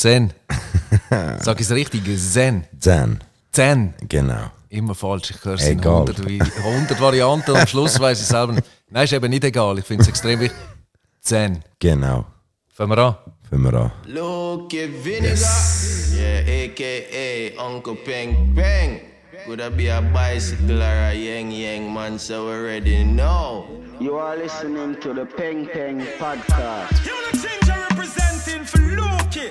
Zen. Sag ich es richtig? Zen. Zen. Zen. Genau. Immer falsch. Ich höre es in Egal. 100, wie- 100 Varianten und am Schluss weiß ich selber nicht. Nein, ist eben nicht egal. Ich finde es extrem wichtig. Zen. Genau. Fangen wir an. Fangen wir an. Look at Vinegar. Yeah, aka Uncle Peng Peng. Could I be a bicycle or a yang yang man, so we already know. You are listening to the Peng Peng podcast. Unit Ginger representing for Loki,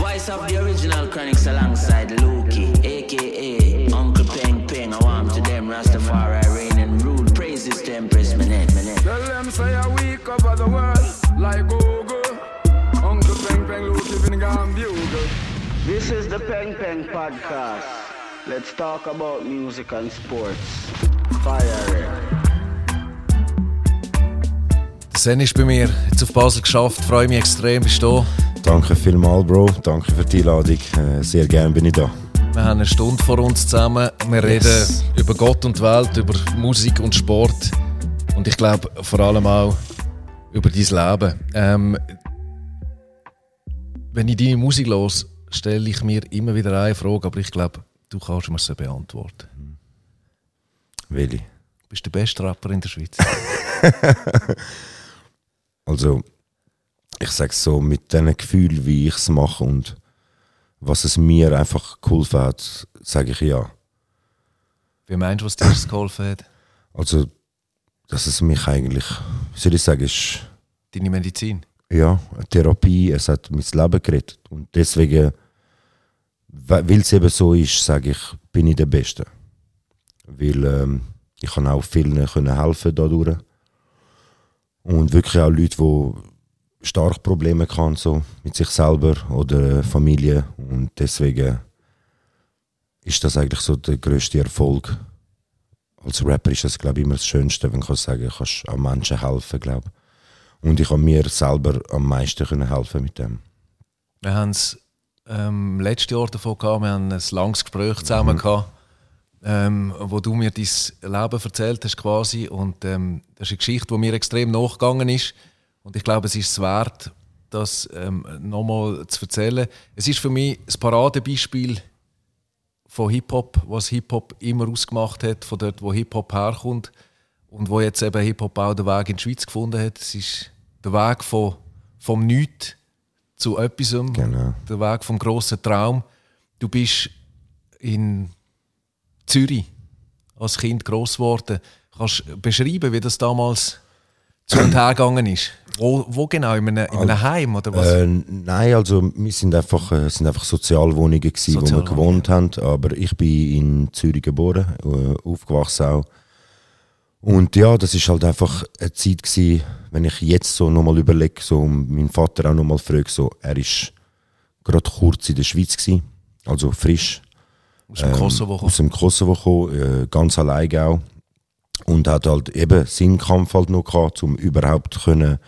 Voice of the original Chronics alongside Lukey, aka Uncle Peng Peng. I want to them Rastafari reign and rule. Praises to Empress Minette, Minette. Tell them say a week over the world like Google. Uncle Peng Peng, Luke, Vinegar and Bugle. This is the Peng Peng podcast. Let's talk about music and sports. Fire it. Zen ist bei mir jetzt auf Basel geschafft. Freue mich extrem, bist du da. Danke vielmals, Bro. Danke für die Einladung. Äh, Sehr gerne bin ich da. Wir haben eine Stunde vor uns zusammen. Wir Yes. reden über Gott und Welt, über Musik und Sport. Und ich glaube vor allem auch über dein Leben. Ähm, wenn ich deine Musik los, stelle ich mir immer wieder eine Frage, aber ich glaube, du kannst mir sie beantworten. Willi. Du bist der beste Rapper in der Schweiz. Also, ich sage so, mit diesen Gefühlen, wie ich es mache und was es mir einfach geholfen hat, sage ich ja. Wie meinst du, was dir das geholfen hat? Also, dass es mich eigentlich, wie soll ich sagen, ist Deine Medizin? ja, eine Therapie, es hat mein Leben gerettet. Und deswegen, we- weil es eben so ist, sage ich, bin ich der Beste. Weil ähm, ich kann auch vielen können helfen dadurch. Und wirklich auch Leute, die stark Probleme haben, so mit sich selber oder Familie. Und deswegen ist das eigentlich so der größte Erfolg. Als Rapper ist das, glaube ich, immer das Schönste, wenn kannst sagen kannst auch Menschen helfen, glaube ich. Und ich habe mir selber am meisten können helfen mit dem. Wir haben es ähm, letztes Jahr davon gehabt, wir haben ein langes Gespräch zusammen gehabt, ähm, wo du mir dein Leben erzählt hast quasi und ähm, das ist eine Geschichte, die mir extrem nachgegangen ist und ich glaube, es ist es wert, das ähm, nochmal zu erzählen. Es ist für mich ein Paradebeispiel von Hip-Hop, was Hip-Hop immer ausgemacht hat, von dort, wo Hip-Hop herkommt und wo jetzt eben Hip-Hop auch den Weg in die Schweiz gefunden hat. Es ist der Weg von, vom Nichts zu etwas, Genau. der Weg vom grossen Traum. Du bist in Zürich als Kind groß geworden. Kannst du beschreiben, wie das damals zu und her gegangen ist? Wo, wo genau? In einem, in einem Heim oder was? Äh, nein, also wir sind einfach, äh, sind einfach Sozialwohnungen gewesen, wo wir gewohnt haben. Aber ich bin in Zürich geboren, äh, aufgewachsen auch. Und ja, das ist halt einfach eine Zeit gewesen, wenn ich jetzt so nochmal überlege, so und meinen Vater auch nochmal frage, so, er ist gerade kurz in der Schweiz gewesen, also frisch. Aus dem Kosovo ähm, aus dem Kosovo gekommen, äh, ganz alleine auch. Und hat halt eben seinen Kampf halt noch gehabt, um überhaupt können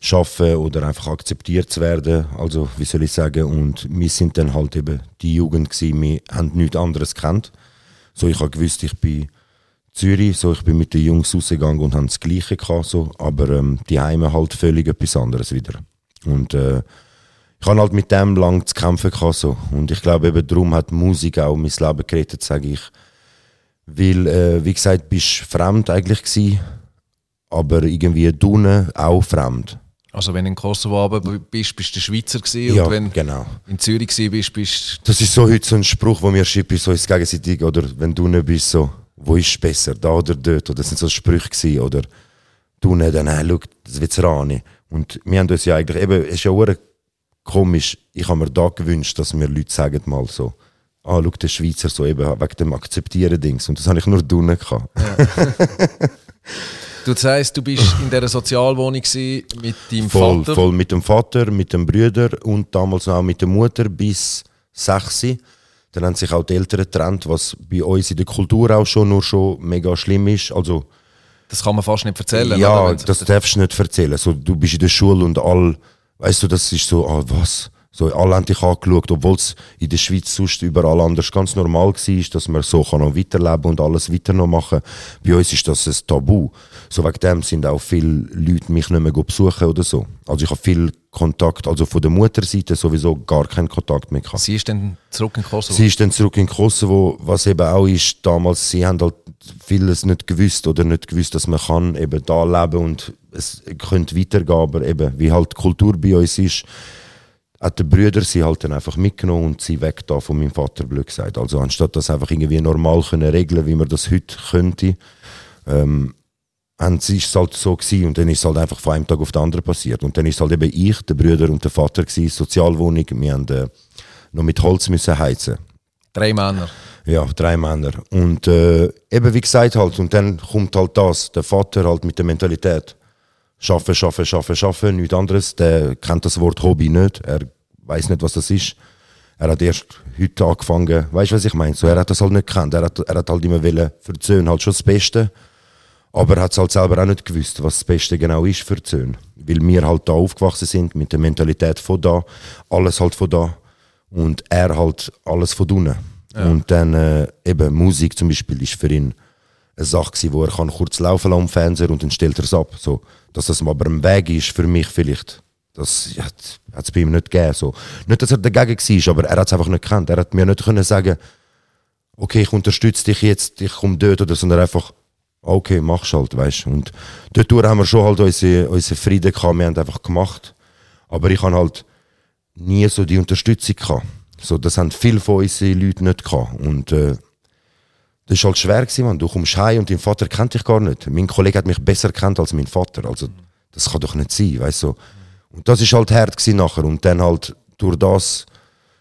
schaffen oder einfach akzeptiert zu werden. Also, wie soll ich sagen, und wir sind dann halt eben die Jugend gewesen, wir haben nichts anderes gekannt. So, ich habe gewusst, ich bin Zürich, so, ich bin mit den Jungs rausgegangen und haben das Gleiche gehabt, so, aber ähm, die Heime halt völlig etwas anderes wieder. Und äh, ich habe halt mit dem lang zu kämpfen gehabt, so. Und ich glaube eben darum hat Musik auch mein Leben gerettet, sage ich. Weil, äh, wie gesagt, bist fremd eigentlich gsi, aber irgendwie dunne auch fremd. Also wenn du in Kosovo bist, bist du Schweizer gewesen Ja, und wenn genau. du in Zürich gewesen bist, bist Das ist so heute so ein Spruch, wo mir schreibt, so ins Gegenseitige, oder wenn du nicht bist, so, wo ist es besser, da oder dort, oder das sind so Sprüche gewesen, oder du nicht, dann, hey, schau, das wird's Rani. Und wir haben uns ja eigentlich, eben, es ist ja komisch, ich habe mir da gewünscht, dass mir Leute sagen mal so, ah, schau, der Schweizer so eben, wegen dem Akzeptieren Dings, und das habe ich nur dunne gehabt. Du sagst, du bist in dieser Sozialwohnung mit deinem Voll, Vater. voll mit dem Vater, mit dem Brüder und damals auch mit der Mutter bis sechs. Dann haben sich auch die Eltern getrennt, was bei uns in der Kultur auch schon nur schon mega schlimm ist. Also, Das kann man fast nicht erzählen. ja, das darfst du nicht erzählen. So, du bist in der Schule und all, weißt du, das ist so, ah, was? So, dich angeschaut, obwohl es in der Schweiz sonst überall anders ganz normal war, dass man so kann noch weiterleben und alles weiter noch machen Bei uns ist das ein Tabu. So wegen dem sind auch viele Leute mich nicht mehr besuchen oder so. Also ich habe viel Kontakt, also von der Mutterseite sowieso gar keinen Kontakt mehr gehabt. Sie ist dann zurück in Kosovo. Sie ist dann zurück in Kosovo, was eben auch ist, damals, sie haben halt vieles nicht gewusst oder nicht gewusst, dass man kann eben da leben und es könnte weitergehen, aber eben, wie halt die Kultur bei uns ist, hat der Brüder sie halt dann einfach mitgenommen und sie weg da von meinem Vater, blöd gesagt. Also anstatt das einfach irgendwie normal können regeln, wie man das heute könnte, ähm, haben sie ist es halt so gewesen und dann ist es halt einfach von einem Tag auf den anderen passiert. Und dann ist es halt eben ich, der Brüder und der Vater gewesen, Sozialwohnung, wir haben äh, noch mit Holz müssen heizen. Drei Männer. Ja, drei Männer. Und äh, eben wie gesagt halt, und dann kommt halt das, der Vater halt mit der Mentalität. Schaffen, schaffen, schaffen, schaffen, nichts anderes. Der kennt das Wort Hobby nicht. Er weiß nicht, was das ist. Er hat erst heute angefangen, weißt du, was ich meine? So, er hat das halt nicht gekannt. Er hat, er hat halt immer wollen, für die Söhne halt schon das Beste. Aber er hat es halt selber auch nicht gewusst, was das Beste genau ist für die Söhne. Weil wir halt da aufgewachsen sind, mit der Mentalität von da, alles halt von da. Und er halt alles von unten. Und dann äh, eben Musik zum Beispiel ist für ihn eine Sache gewesen, wo er kann kurz laufen lassen am Fernseher und dann stellt er es ab. So, dass das aber ein Weg ist für mich vielleicht. Das ja, hat es bei ihm nicht gegeben. So. Nicht, dass er dagegen war, aber er hat es einfach nicht gekannt. Er hat mir nicht können sagen, okay, ich unterstütze dich jetzt, ich komme dort oder so, sondern einfach, okay, mach's halt, weißt du. Und dort haben wir schon halt unsere, unsere Frieden gehabt, wir haben einfach gemacht. Aber ich habe halt nie so die Unterstützung gehabt. So, das haben viele von unseren Leuten nicht gehabt. Und äh, das war halt schwer, gewesen, man. du kommst heim und dein Vater kennt dich gar nicht. Mein Kollege hat mich besser kennt als mein Vater. Also das kann doch nicht sein, weißt du. Und das ist halt hart nachher. Und dann halt durch das,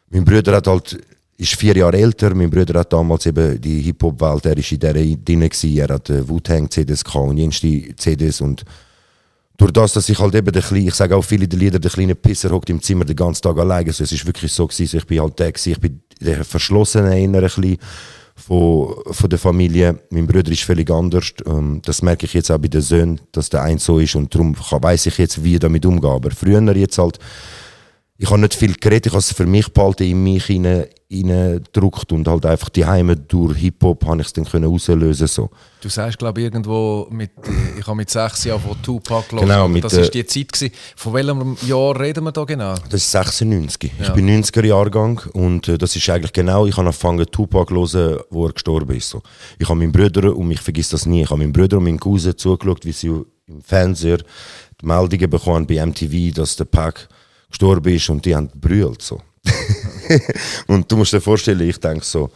mein Bruder hat halt, ist vier Jahre älter, mein Bruder hat damals eben die Hip-Hop-Welt, er ist in der drin gewesen, er hat äh, Wu-Tang-CDs gehabt und jenste CDs und durch das, dass ich halt eben der kleine, ich sage auch viele der Lieder, der kleine Pisser hockt im Zimmer den ganzen Tag alleine. Also es ist wirklich so gewesen, ich bin halt der gewesen, ich bin der verschlossene inner ein bisschen von, von der Familie. Mein Bruder ist völlig anders. Ähm, das merke ich jetzt auch bei den Söhnen, dass der ein so ist und darum weiß ich jetzt, wie ich damit umgehe. Aber früher jetzt halt, ich habe nicht viel geredet, ich habe es für mich behalten, in mich hinein, hineingedruckt und halt einfach die Heime durch Hip-Hop habe ich es dann können auslösen so. Du sagst, glaube ich, irgendwo, mit, äh, ich habe mit sechs Jahren von Tupac gehört. Genau, mit, das war äh, die Zeit. Gewesen. Von welchem Jahr reden wir da genau? Das ist 96. Ja. Ich bin 90er Jahrgang und äh, das ist eigentlich genau, ich habe angefangen Tupac zu hören, wo er gestorben ist. So. Ich habe meinen Bruder, und ich vergesse das nie, ich habe meinen Bruder und meinen Cousin zugeschaut, wie sie im Fernseher die Meldungen bekommen bei MTV, dass der Pac gestorben ist und die haben brüllt so. und du musst dir vorstellen, ich denke so,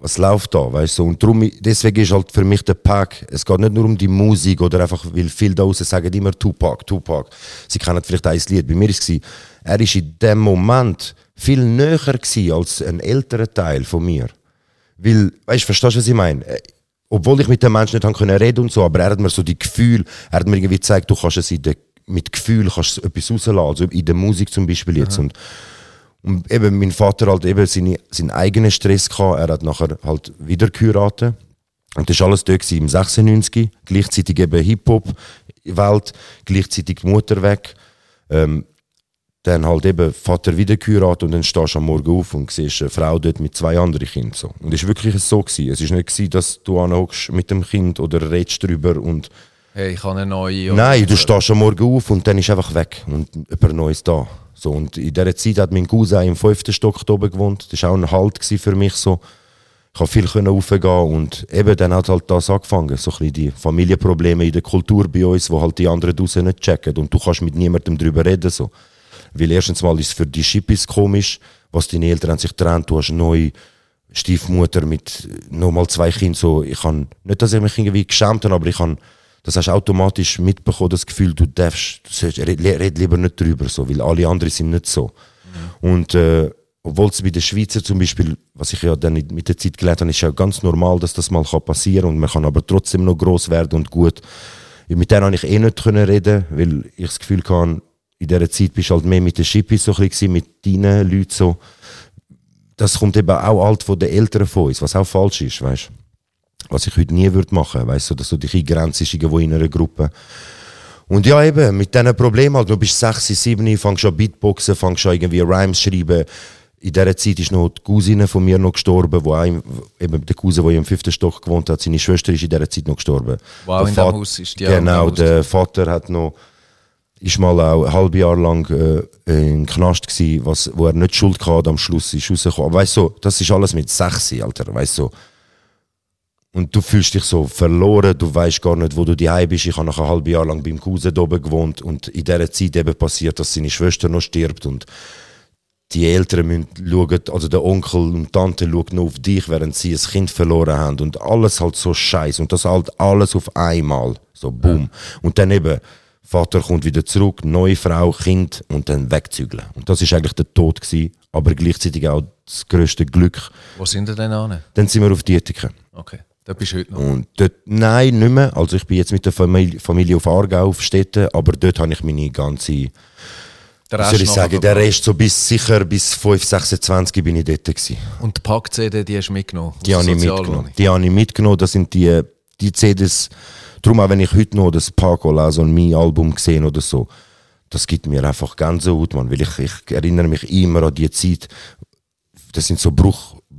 was läuft da, weißt du? Und darum, deswegen ist halt für mich der Pack, es geht nicht nur um die Musik oder einfach, weil viele da draußen sagen immer Tupac, Tupac. Sie kennen vielleicht ein Lied. Bei mir war es, er ist in dem Moment viel näher als ein älterer Teil von mir. Weil, weißt du, verstehst du, was ich meine? Äh, Obwohl ich mit dem Menschen nicht reden und so, aber er hat mir so die Gefühl, er hat mir irgendwie gezeigt, du kannst es in der, mit Gefühl kannst du etwas rauslassen, also in der Musik zum Beispiel jetzt. Und, und eben mein Vater halt eben seine, seinen eigenen Stress gehabt. Er hat nachher halt wieder geheiratet. Und das war alles dort gewesen, im 96. Gleichzeitig eben Hip-Hop-Welt, gleichzeitig die Mutter weg. Ähm, dann halt eben Vater wieder geheiratet und dann stehst du am Morgen auf und siehst eine Frau dort mit zwei anderen Kindern. So. Und es war wirklich so. Gewesen. Es war nicht, gewesen, dass du anhockst mit dem Kind oder redest drüber und Hey, ich habe eine neue. Nein, du stehst am Morgen auf und dann ist einfach weg und jemand Neues da. So, und in dieser Zeit hat mein Cousin im fünften Stock oben gewohnt. Das war auch ein Halt für mich. So. Ich konnte viel raufgehen und eben dann hat halt das angefangen. So ein die Familienprobleme in der Kultur bei uns, wo halt die anderen draußen nicht checken. Und du kannst mit niemandem darüber reden. So. Weil erstens mal ist es für die Schippis komisch, was deine Eltern sich getrennt. Du hast eine neue Stiefmutter mit nochmal zwei Kindern. So, ich kann, nicht, dass ich mich irgendwie geschämt habe, aber ich habe das hast du automatisch mitbekommen, das Gefühl, du darfst, du sollst, red, red lieber nicht drüber, so, weil alle anderen sind nicht so. Und äh, obwohl es bei den Schweizer zum Beispiel, was ich ja dann mit der Zeit gelernt habe, ist ja ganz normal, dass das mal kann passieren und man kann aber trotzdem noch groß werden und gut. Mit denen konnte ich eh nicht können reden, weil ich das Gefühl hatte, in dieser Zeit bist du halt mehr mit den Schippis so ein bisschen, mit deinen Leuten so. Das kommt eben auch alt von den Eltern von uns, was auch falsch ist, weißt du was ich heute nie würde machen, weißt du, dass du dich eingrenzt irgendwo in einer Gruppe. Und ja, eben, mit diesen Problemen halt, du bist 6, 7, fängst an Beatboxen, fängst an irgendwie Rhymes schreiben. In dieser Zeit ist noch die Cousine von mir noch gestorben, wo ein, eben der Cousin, der im fünften Stock gewohnt hat, seine Schwester ist in dieser Zeit noch gestorben. Wow, Der in dem Vat- Haus ist die Genau, der Vater hat noch, ist mal auch ein halbes Jahr lang äh, im Knast gewesen, was, wo er nicht Schuld hatte, am Schluss ist rausgekommen. Weißt du, das ist alles mit 6, Alter, weißt du. Und du fühlst dich so verloren, du weißt gar nicht, wo du daheim bist. Ich habe nach einem halben Jahr lang beim Cousin da oben gewohnt und in dieser Zeit eben passiert, dass seine Schwester noch stirbt und die Eltern müssen schauen, also der Onkel und Tante schauen nur auf dich, während sie ein Kind verloren haben und alles halt so scheiße und das halt alles auf einmal, so boom. Und dann eben, Vater kommt wieder zurück, neue Frau, Kind und dann wegzügeln. Und das ist eigentlich der Tod gewesen, aber gleichzeitig auch das größte Glück. Wo sind ihr denn an? Dann sind wir auf Dietiken. Okay, da bist du heute noch. Und dort, nein, nicht mehr. Also ich bin jetzt mit der Familie, Familie auf Aargau auf Städte, aber dort habe ich meine ganze, Der wie soll ich sagen, der. Rest so bis sicher bis 5, 26 bin ich dort gewesen. Und die Pack-CD, die hast du mitgenommen? Die habe ich mitgenommen. Die habe ich mitgenommen. Das sind die, die CDs. Darum auch wenn ich heute noch das Paco lese und mein Album gesehen oder so, das gibt mir einfach Gänsehaut, man. Weil ich, ich erinnere mich immer an die Zeit. Das sind so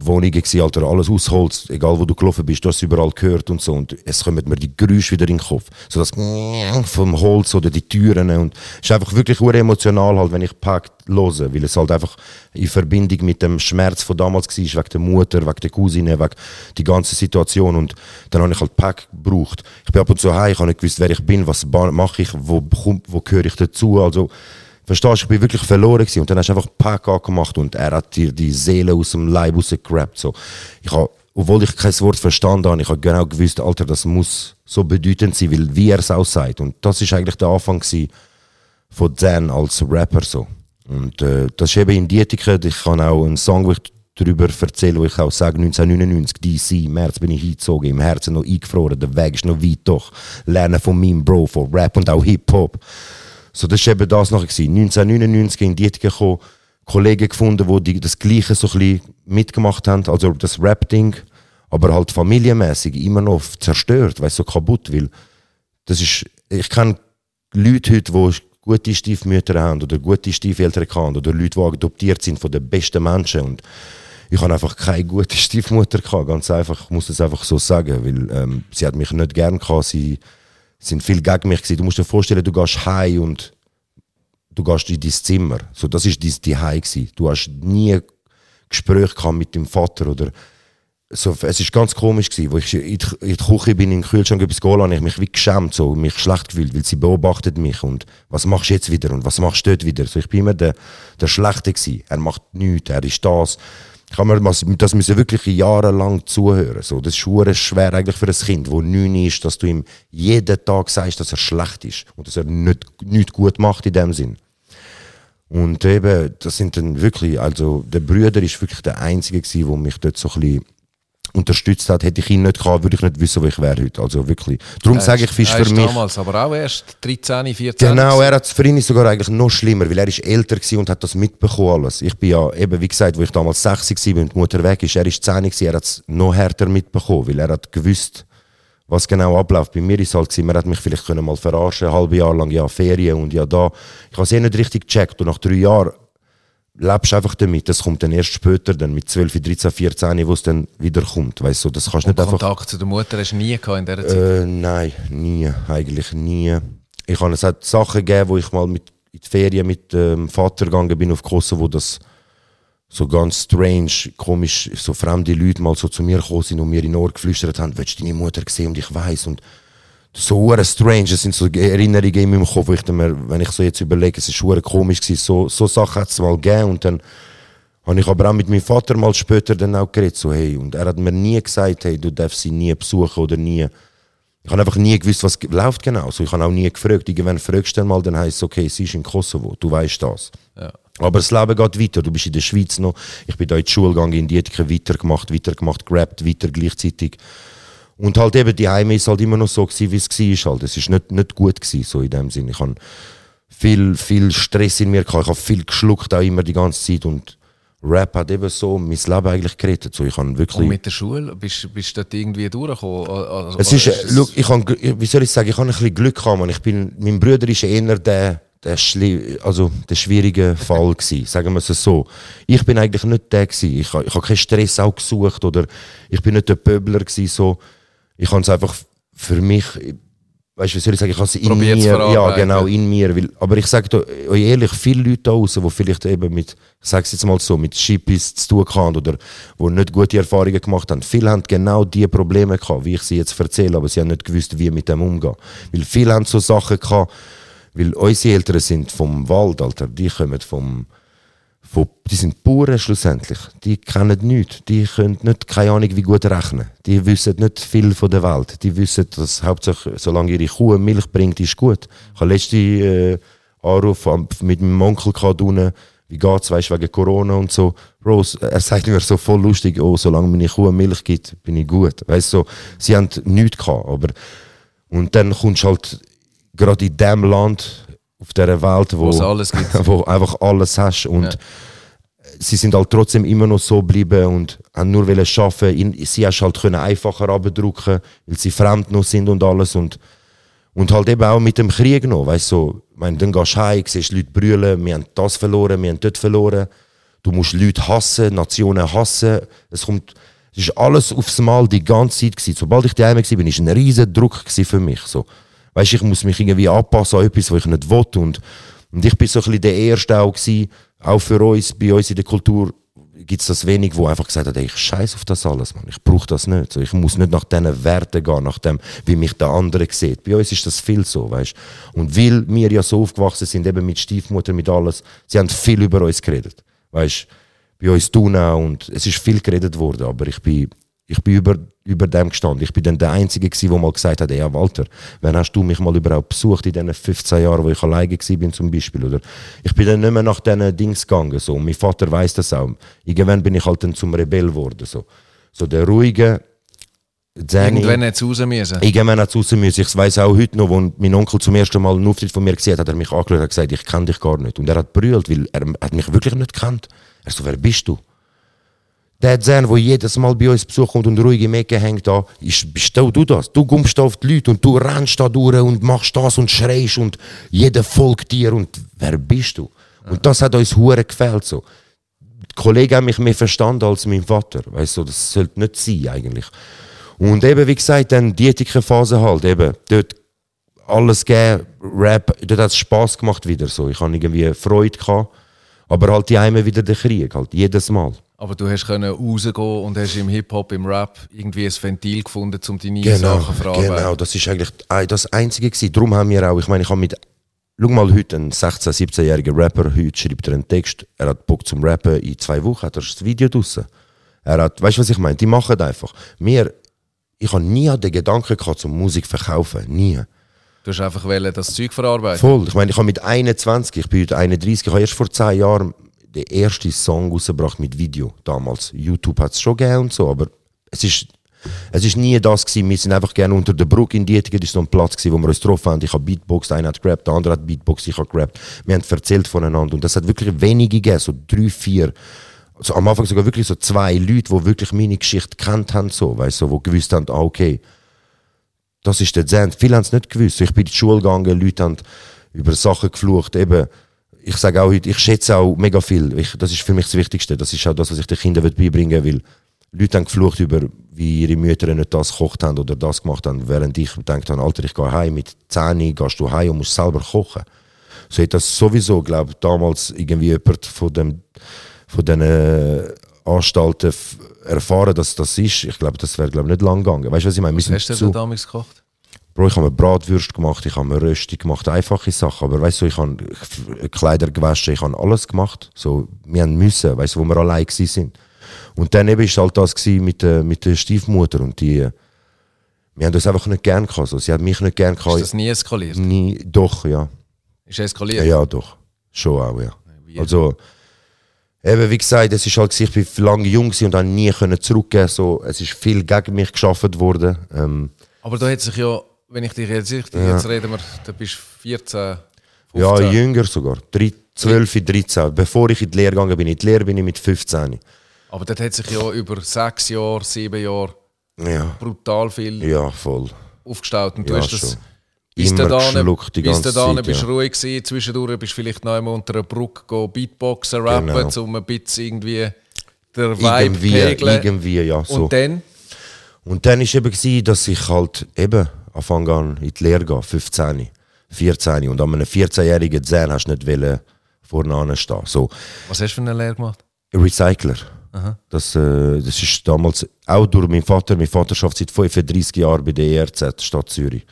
Bruchwohnungen gewesen, Alter, alles aus Holz. Egal wo du gelaufen bist, du hast überall gehört und so. Und es kommen mir die Geräusche wieder in den Kopf. So das vom Holz oder die Türen. Und es ist einfach wirklich ur emotional halt, wenn ich Pack höre. Weil es halt einfach in Verbindung mit dem Schmerz von damals war, wegen der Mutter, wegen der Cousine, wegen die ganze Situation. Und dann habe ich halt Pack gebraucht. Ich bin ab und zu heim, ich habe nicht gewusst, wer ich bin, was mache ich, wo, wo gehöre ich dazu. Also, verstehst du, ich bin wirklich verloren gewesen. Und dann hast du einfach Pack angemacht und er hat dir die Seele aus dem Leib rausgerappt. So. Ich habe, obwohl ich kein Wort verstanden habe, ich habe genau gewusst, Alter, das muss so bedeutend sein, weil wie er es auch sagt. Und das ist eigentlich der Anfang von Dan als Rapper so. Und äh, das ist eben in Dietiken. Ich kann auch einen Song, darüber erzähle, wo ich auch sage, 1999, DC, im März bin ich eingezogen, im Herzen noch eingefroren, der Weg ist noch weit doch. Lernen von meinem Bro, von Rap und auch Hip-Hop. So, das war eben das nachher. gewesen. 1999 in Dietiken gekommen, Kollegen gefunden, die die das Gleiche so ein mitgemacht haben, also das Rap-Ding, aber halt familienmäßig immer noch zerstört, weißt so kaputt, weil das ist, ich kenne Leute heute, die gute Stiefmütter haben oder gute Stiefeltern haben oder Leute, die adoptiert sind von den besten Menschen und ich habe einfach keine gute Stiefmutter gehabt, ganz einfach, ich muss es einfach so sagen, weil ähm, sie hat mich nicht gern gehabt, sie sind viel gegen mich gewesen. Du musst dir vorstellen, du gehst heim und du gehst in dein Zimmer, so das ist dein Zuhause. Du hast nie Gespräche gehabt mit dem Vater oder so, es ist ganz komisch gewesen, wo ich in die Küche bin, in den Kühlschrank etwas geholt habe ich mich wie geschämt, so, mich schlecht gefühlt, weil sie beobachtet mich und was machst du jetzt wieder und was machst du dort wieder? So, ich bin immer der, der Schlechte gewesen. Er macht nichts, er ist das. Habe mir das- das müssen wirklich jahrelang zuhören. So, das ist schwer eigentlich für ein Kind, wo neun ist, dass du ihm jeden Tag sagst, dass er schlecht ist und dass er nicht, nichts gut macht in dem Sinn. Und eben, das sind dann wirklich, also der Brüder ist wirklich der Einzige der mich dort so ein bisschen unterstützt hat. Hätte ich ihn nicht gehabt, würde ich nicht wissen, wo ich wäre heute. Also wirklich. Darum Er sage ich, Fisch er für mich. damals aber auch erst 13, 14. Genau, er hat für ihn ist sogar eigentlich noch schlimmer, weil er ist älter gewesen und hat das mitbekommen alles. Ich bin ja eben, wie gesagt, wo ich damals 60 war und die Mutter weg ist, er ist 10 gewesen, er hat es noch härter mitbekommen, weil er hat gewusst, was genau abläuft. Bei mir ist es halt gewesen, man hat mich vielleicht können mal verarschen, ein halbes Jahr lang, ja, Ferien und ja da. Ich habe es eh nicht richtig gecheckt und nach drei Jahren lebst einfach damit. Das kommt dann erst später, dann mit 12, 13, 14, wo es dann wieder kommt. Weißt du, das kannst du nicht einfach... Kontakt zu der Mutter hast du nie gehabt in dieser Zeit. Äh, nein, nie, eigentlich nie. Ich habe es hat Sachen gegeben, wo ich mal mit in die Ferien mit dem Vater gegangen bin auf Kosovo, dass so ganz strange, komisch, so fremde Leute mal so zu mir gekommen sind und mir in den Ohr geflüstert haben, willst du deine Mutter sehen und ich weiß und so strange, das sind so Erinnerungen in meinem Kopf, wo ich mir, wenn ich so jetzt überlege, es ist komisch gewesen, so, so Sachen hat es mal gegeben und dann habe ich aber auch mit meinem Vater mal später dann auch geredet, so hey, und er hat mir nie gesagt, hey, du darfst sie nie besuchen oder nie. Ich habe einfach nie gewusst, was läuft genau. So, ich habe auch nie gefragt. Irgendwann fragst du dann mal, dann heisst es, okay, sie ist in Kosovo, du weißt das. Ja. Aber das Leben geht weiter. Du bist in der Schweiz noch. Ich bin da in die Schule gegangen, in Dietiken weitergemacht, weitergemacht, gerappt, weiter gleichzeitig. Und halt eben, die Heime ist halt immer noch so gewesen, wie es war. Halt. Es ist nicht, nicht gut gewesen, so in dem Sinn. Ich habe viel, viel Stress in mir gehabt. Ich habe viel geschluckt, auch immer die ganze Zeit. Und Rap hat eben so mein Leben eigentlich gerettet. So, ich habe wirklich... Und mit der Schule, bist bist du dort irgendwie durchgekommen? Also, Es ist, äh, es- look, ich hab, wie soll ich sagen, ich habe ein bisschen Glück gehabt, man. Ich bin, mein Bruder ist eher der, der, schli- also der schwierige Fall gewesen, sagen wir es so. Ich bin eigentlich nicht der gewesen. Ich, ich habe keinen Stress auch gesucht oder ich bin nicht der Pöbler gewesen, so. Ich habe es einfach für mich, weißt du, wie soll ich sagen, ich habe es in Probiert zu mir, ja genau, in mir. Weil, aber ich sage euch ehrlich, viele Leute da draußen, die vielleicht eben mit, ich sage es jetzt mal so, mit Chippies zu tun haben oder die nicht gute Erfahrungen gemacht haben, viele haben genau die Probleme gehabt, wie ich sie jetzt erzähle, aber sie haben nicht gewusst, wie mit dem umgehen. Weil viele haben so Sachen gehabt, weil unsere Eltern sind vom Wald, Alter, die kommen vom, von, die sind Bauern schlussendlich. Die kennen nichts. Die können nicht, keine Ahnung, wie gut rechnen. Die wissen nicht viel von der Welt. Die wissen, dass hauptsächlich, solange ihre Kuh Milch bringt, ist gut. Ich habe letzte äh, Anruf mit meinem Onkel unten, wie geht's, weißt du, wegen Corona und so. Bro, er sagt mir so voll lustig, oh, solange meine Kuh Milch gibt, bin ich gut. Weißt so, sie haben nichts gehabt, aber und dann kommst du halt gerade in dem Land auf dieser Welt, wo, Wo es alles wo einfach alles hast und sie sind halt trotzdem immer noch so geblieben und haben nur wollen arbeiten. Sie hast halt können einfacher abdrucken, weil sie fremd noch sind und alles und und halt eben auch mit dem Krieg noch, weißt du, so, ich meine, dann gehst du heim, siehst Leute brüllen, wir haben das verloren, wir haben dort verloren. Du musst Leute hassen, Nationen hassen. Es kommt, es ist alles aufs Mal die ganze Zeit gewesen. Sobald ich daheim war, war es ein riesen Druck für mich. So. Weißt, ich muss mich irgendwie anpassen an etwas, was ich nicht will. Und, und ich bin so ein bisschen der Erste auch gewesen, auch für uns, bei uns in der Kultur gibt es das wenig, wo einfach gesagt hat, ey, ich scheiß auf das alles, Mann. Ich brauche das nicht. So, ich muss nicht nach diesen Werten gehen, nach dem, wie mich der andere sieht. Bei uns ist das viel so, weißt Und weil wir ja so aufgewachsen sind, eben mit Stiefmutter, mit alles, sie haben viel über uns geredet. Weißt bei uns Tuna und es ist viel geredet worden, aber ich bin, ich bin über, über dem gestanden. Ich bin dann der Einzige gewesen, der mal gesagt hat, ja Walter, wann hast du mich mal überhaupt besucht in diesen 15 Jahren, wo ich alleine bin zum Beispiel, oder? Ich bin dann nicht mehr nach diesen Dings gegangen, so. Und mein Vater weiß das auch. Irgendwann bin ich halt dann zum Rebell geworden, so. So der ruhige, Zähne- Irgendwann hat es raus müssen. Irgendwann hat es raus müssen. Ich weiß auch heute noch, wo mein Onkel zum ersten Mal einen Auftritt von mir gesehen hat, hat er mich angeschaut und gesagt, ich kenne dich gar nicht. Und er hat brüllt, weil er hat mich wirklich nicht gekannt. Er so, wer bist du? Der Zahn, der jedes Mal bei uns Besuch kommt und ruhig im Ecke hängt, da, ist, bist du, das. Du da auf die Leute und du rennst da durch und machst das und schreist und jeder folgt dir und wer bist du? Und das hat uns hure gefällt so. Die Kollegen haben mich mehr verstanden als mein Vater. Weißt du, das sollte nicht sein eigentlich. Und eben, wie gesagt, dann die Phase halt, eben, dort alles gegeben, Rap, dort hat es Spass gemacht wieder so. Ich hatte irgendwie Freude gehabt, aber halt die einmal wieder der Krieg, halt, jedes Mal. Aber du hast können rausgehen und hast im Hip-Hop, im Rap irgendwie ein Ventil gefunden, um deine Genau, Sachen zu verarbeiten. genau, das ist eigentlich das Einzige gewesen. Darum haben wir auch, ich meine, ich habe mit, schau mal heute, ein 16-, 17-jähriger Rapper, heute schreibt er einen Text, er hat Bock zum Rappen, in zwei Wochen hat er das Video draussen. Er hat, weißt du, was ich meine? Die machen einfach. Wir, ich habe nie den Gedanken gehabt, zum Musik verkaufen, nie. Du hast einfach wollen, das Zeug verarbeiten. Voll. Ich meine, ich habe mit 21, ich bin heute 31, ich habe erst vor zwei Jahren den ersten Song rausgebracht mit Video damals. YouTube hat es schon gegeben und so, aber es ist, es ist nie das gewesen. Wir sind einfach gerne unter der Brücke in Dietigen, das ist so ein Platz gewesen, wo wir uns getroffen haben. Ich habe Beatbox, einer hat gerappt, der andere hat Beatbox, ich habe gerappt. Wir haben erzählt voneinander und das hat wirklich wenige gegeben, so drei, vier, also am Anfang sogar wirklich so zwei Leute, die wirklich meine Geschichte kennt haben, so, weißt du, so, die gewusst haben, ah, okay, das ist der Zen. Viele haben es nicht gewusst. Ich bin in die Schule gegangen, Leute haben über Sachen geflucht. Eben, ich sage auch heute, ich schätze auch mega viel. Ich, das ist für mich das Wichtigste. Das ist auch das, was ich den Kindern beibringen will. Leute haben geflucht über, wie ihre Mütter nicht das gekocht haben oder das gemacht haben, während ich denkt habe, Alter, ich gehe heim mit 10, gehst du heim und musst selber kochen. So hat das sowieso, glaube ich, damals irgendwie jemand von dem von diesen äh, Anstalten erfahren, dass das ist. Ich glaube, das wäre glaube ich, nicht lang gegangen. Weißt du, was ich meine? Was hast du denn damals gekocht? Bro, ich habe mir Bratwürste gemacht, ich habe mir Rösti gemacht, einfache Sachen. Aber weißt du, ich habe Kleider gewaschen, ich habe alles gemacht. So, wir haben müssen, weißt du, wo wir allein sind. Und dann eben ist halt das mit der, mit der Stiefmutter und die, wir haben das einfach nicht gern gehabt. So. Sie hat mich nicht gern Ist gehabt. das nie eskaliert? Nie, doch, ja. Ist eskaliert? ja, doch. Schon auch, ja. Wie? Also, eben wie gesagt, es ist halt, ich bin lange jung und habe nie zurückgehen. So, es ist viel gegen mich geschaffen worden. Ähm, Aber da hat sich ja, wenn ich dich jetzt richtig, jetzt reden wir, du bist 14, Ja, 15. jünger sogar. Drei- 12, 13. Bevor ich in die Lehre gegangen bin. In die Lehre bin ich mit 15. Aber das hat sich ja über sechs Jahre, sieben Jahre Ja, brutal viel ja voll. aufgestaut. Und du Ja, hast das schon. bis Immer dahin, bis ganze dahin Zeit, bist ja. ruhig gewesen. Zwischendurch bist du vielleicht noch einmal unter einer Brücke go Beatboxen, rappen, Genau. um ein bisschen irgendwie der Vibe Irgendwie, pegeln. irgendwie, ja. So. Und dann, Und dann war eben, gewesen, dass ich halt eben anfangen an in die Lehre gehen, 15, 14. Und an einem 14-jährigen Zehn hast du nicht wollen vorne stehen. So, was hast du für eine Lehre gemacht? Recycler. Das, äh, das ist damals auch durch meinen Vater. Mein Vater arbeitet seit 35 Jahren bei der ERZ Stadt Zürich.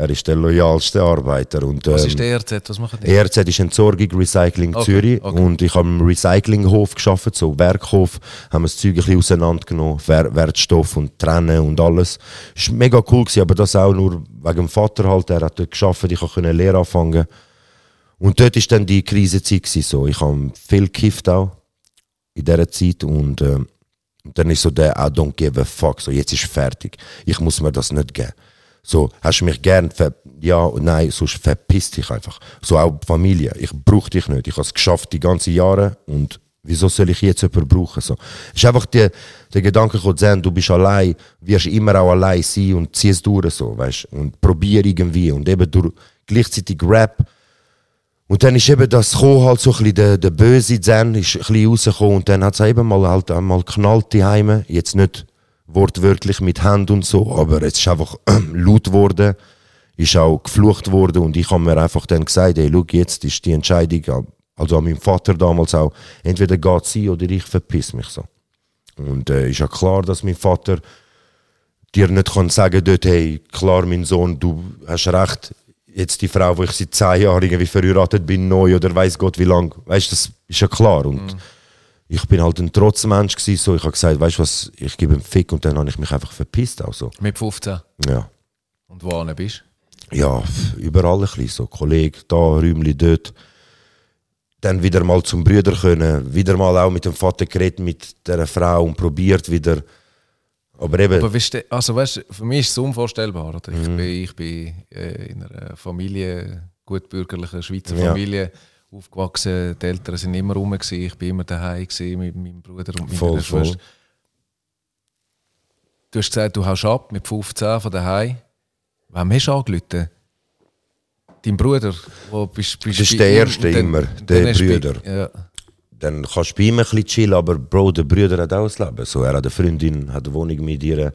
Er ist der loyalste Arbeiter. Und, Was ähm, ist der ERZ? Was machen die? ERZ ist Entsorgung, Recycling Okay, Zürich. okay. Und ich habe im Recyclinghof geschafft, so Werkhof. Haben wir das Zeug ein bisschen auseinandergenommen, Wer Wertstoff und Trennen und alles. Ist mega cool gewesen, aber das auch nur wegen dem Vater halt. Er hat dort geschafft, ich konnte Lehre anfangen. Und dort war dann die Krisenzeit. gewesen, So. Ich habe viel gekifft auch in dieser Zeit. Und ähm, dann ist so der I don't give a fuck. So, jetzt ist fertig. Ich muss mir das nicht geben. So, hast du mich gern? Ja, nein, sonst verpiss dich einfach. So auch die Familie. Ich brauche dich nicht. Ich habe es geschafft die ganzen Jahre und wieso soll ich jetzt jemanden brauchen? So. Es ist einfach der, der Gedanke gekommen, du bist allein, wirst immer auch allein sein und zieh es durch so, weißt Und probier irgendwie. Und eben durch gleichzeitig Rap. Und dann ist eben das gekommen, halt so ein bisschen der, der böse Zen ist ein bisschen rausgekommen und dann hat es eben mal halt einmal knallt die Heime. Jetzt nicht wortwörtlich mit Hand und so, aber es ist einfach laut geworden, ist auch geflucht worden und ich habe mir einfach dann gesagt, hey, schau, jetzt ist die Entscheidung, also an meinem Vater damals auch, entweder geht sie oder ich verpiss mich so. Und äh, ist ja klar, dass mein Vater dir nicht kann sagen dort, hey, klar, mein Sohn, du hast recht, jetzt die Frau, wo ich seit zehn Jahren irgendwie verheiratet bin, neu oder weiß Gott wie lang, weißt du, das ist ja klar. Und ich bin halt ein Trotzmensch gewesen, so ich habe gesagt, weißt du was, ich gebe einen Fick und dann habe ich mich einfach verpisst auch so. Mit 15. Ja. Und wo du bist? Ja, überall ein bisschen so. Kollege da, Räumli dort. Dann wieder mal zum Brüder können, wieder mal auch mit dem Vater geredet, mit der Frau und probiert wieder. Aber eben, Aber weißt du, also weißt, für mich ist es unvorstellbar. Oder? Mhm. Ich bin, ich bin äh, in einer Familie, gutbürgerlichen Schweizer Ja. Aufgewachsen. Die Eltern sind immer rum. Gewesen. Ich bin immer daheim gewesen mit meinem Bruder und meiner Voll, Schwester. voll. Du hast gesagt, du haust ab mit 15 von daheim. Wem hast du angerufen? Dein Bruder? Wo bist, bist Das ist der Erste dann- immer, der du bei- Brüder. Ja. dann kannst du bei ihm ein bisschen chillen, aber Bro, der Bruder hat auch ein Leben. So, er hat eine Freundin, hat eine Wohnung mit ihr.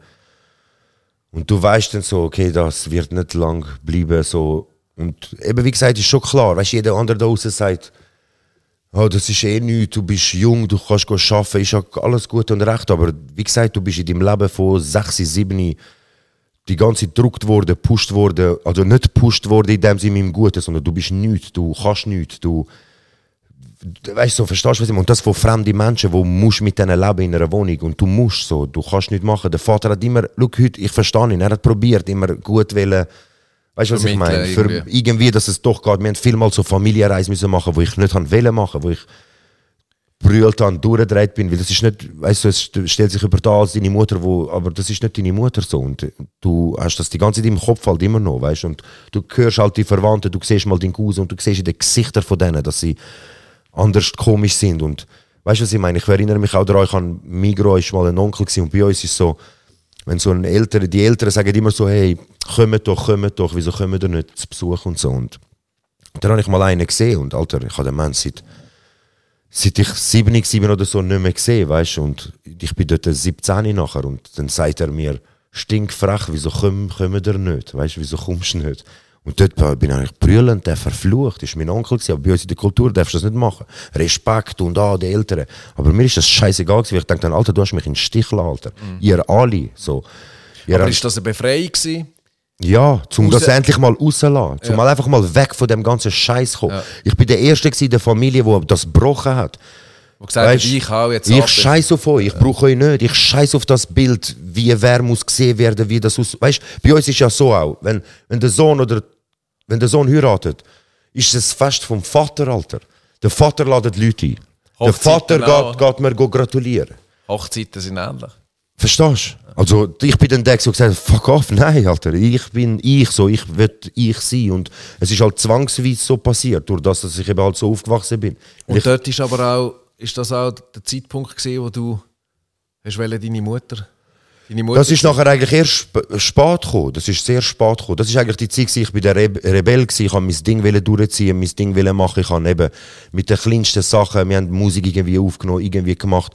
Und du weißt dann so, okay, das wird nicht lang bleiben. So. Und eben wie gesagt, ist schon klar, weißt, jeder andere da draußen sagt, oh, das ist eh nichts, du bist jung, du kannst arbeiten, ist alles gut und recht. Aber wie gesagt, du bist in deinem Leben von 6, 7 die ganze Zeit gedruckt worden, gepusht worden, also nicht gepusht worden in dem Sinne im Guten, sondern du bist nichts, du kannst nichts, du weißt so, verstehst du, was ich meine? Und das von fremden Menschen, wo musst mit denen leben in einer Wohnung und du musst so, du kannst nicht machen. Der Vater hat immer, schau heute, ich verstehe ihn, er hat probiert, immer gut wollen, weißt du, was ich meine? Für irgendwie. irgendwie, dass es doch geht. Wir haben vielmal so Familienreisen müssen machen, wo ich nicht wollen machen, wo ich brüllt an, durchgedreht bin, weil das ist nicht, weißt du, es st- stellt sich über da als deine Mutter, wo, aber das ist nicht deine Mutter so und du hast das die ganze Zeit im Kopf halt immer noch, weißt du, und du hörst halt die Verwandten, du siehst mal den Cousin und du siehst in den Gesichtern von denen, dass sie anders komisch sind und weißt du, was ich meine? Ich erinnere mich auch daran, ich habe Migro ist mal ein Onkel gewesen, und bei uns ist so, wenn so ein Ältere, die Eltern sagen immer so, hey, kommt doch, kommt doch, wieso kommen ihr nicht zu Besuch und so und dann habe ich mal einen gesehen und Alter, ich habe den Mann seit seit ich 7, 7 oder so nicht mehr gesehen, weißt und ich bin dort 17 nachher und dann sagt er mir, stinkfrech, wieso kommen, kommen ihr nicht, weißt wieso kommst du nicht? Und dort bin ich eigentlich brüllend, der verflucht, das war mein Onkel, gewesen, aber bei uns in der Kultur darfst du das nicht machen. Respekt und ah, die Eltern. Aber mir ist das scheißegal gewesen, weil ich dachte, dann, Alter, du hast mich in den Stich gelassen, Alter. Ihr alle, so. Ihr Aber ist das eine Befreiung gewesen? ja, Raus- das endlich mal rauslassen. Zum mal einfach mal weg von dem ganzen Scheiß kommen. Ich bin der Erste in der Familie, der das gebrochen hat. Wo gesagt Weisst, ich hau jetzt ich ab. scheiß auf euch, ich brauche euch nicht. Ich scheiß auf das Bild, wie wer muss gesehen werden, wie das aus. Weißt, bei uns ist ja so auch, wenn, wenn der Sohn oder wenn der Sohn heiratet, ist es Fest vom Vater, Alter. Der Vater ladet Leute ein. Der Vater geht, geht mir gratulieren. Hochzeiten sind ähnlich. Verstehst du? Also ich bin dann der, der gesagt hat, fuck off, nein, Alter, ich bin ich so, ich will ich sein. Und es ist halt zwangsweise so passiert, durch das, dass ich eben halt so aufgewachsen bin. Und ich, dort ist aber auch, ist das auch der Zeitpunkt gewesen, wo du hast wollen, deine Mutter, deine Mutter das ist nachher eigentlich erst sp spät gekommen. Das ist sehr spät gekommen. Das ist eigentlich die Zeit, ich bin der Re Rebell gewesen. Ich wollte mein Ding durchziehen, mein Ding machen. Ich habe eben mit den kleinsten Sachen, wir haben Musik irgendwie aufgenommen, irgendwie gemacht.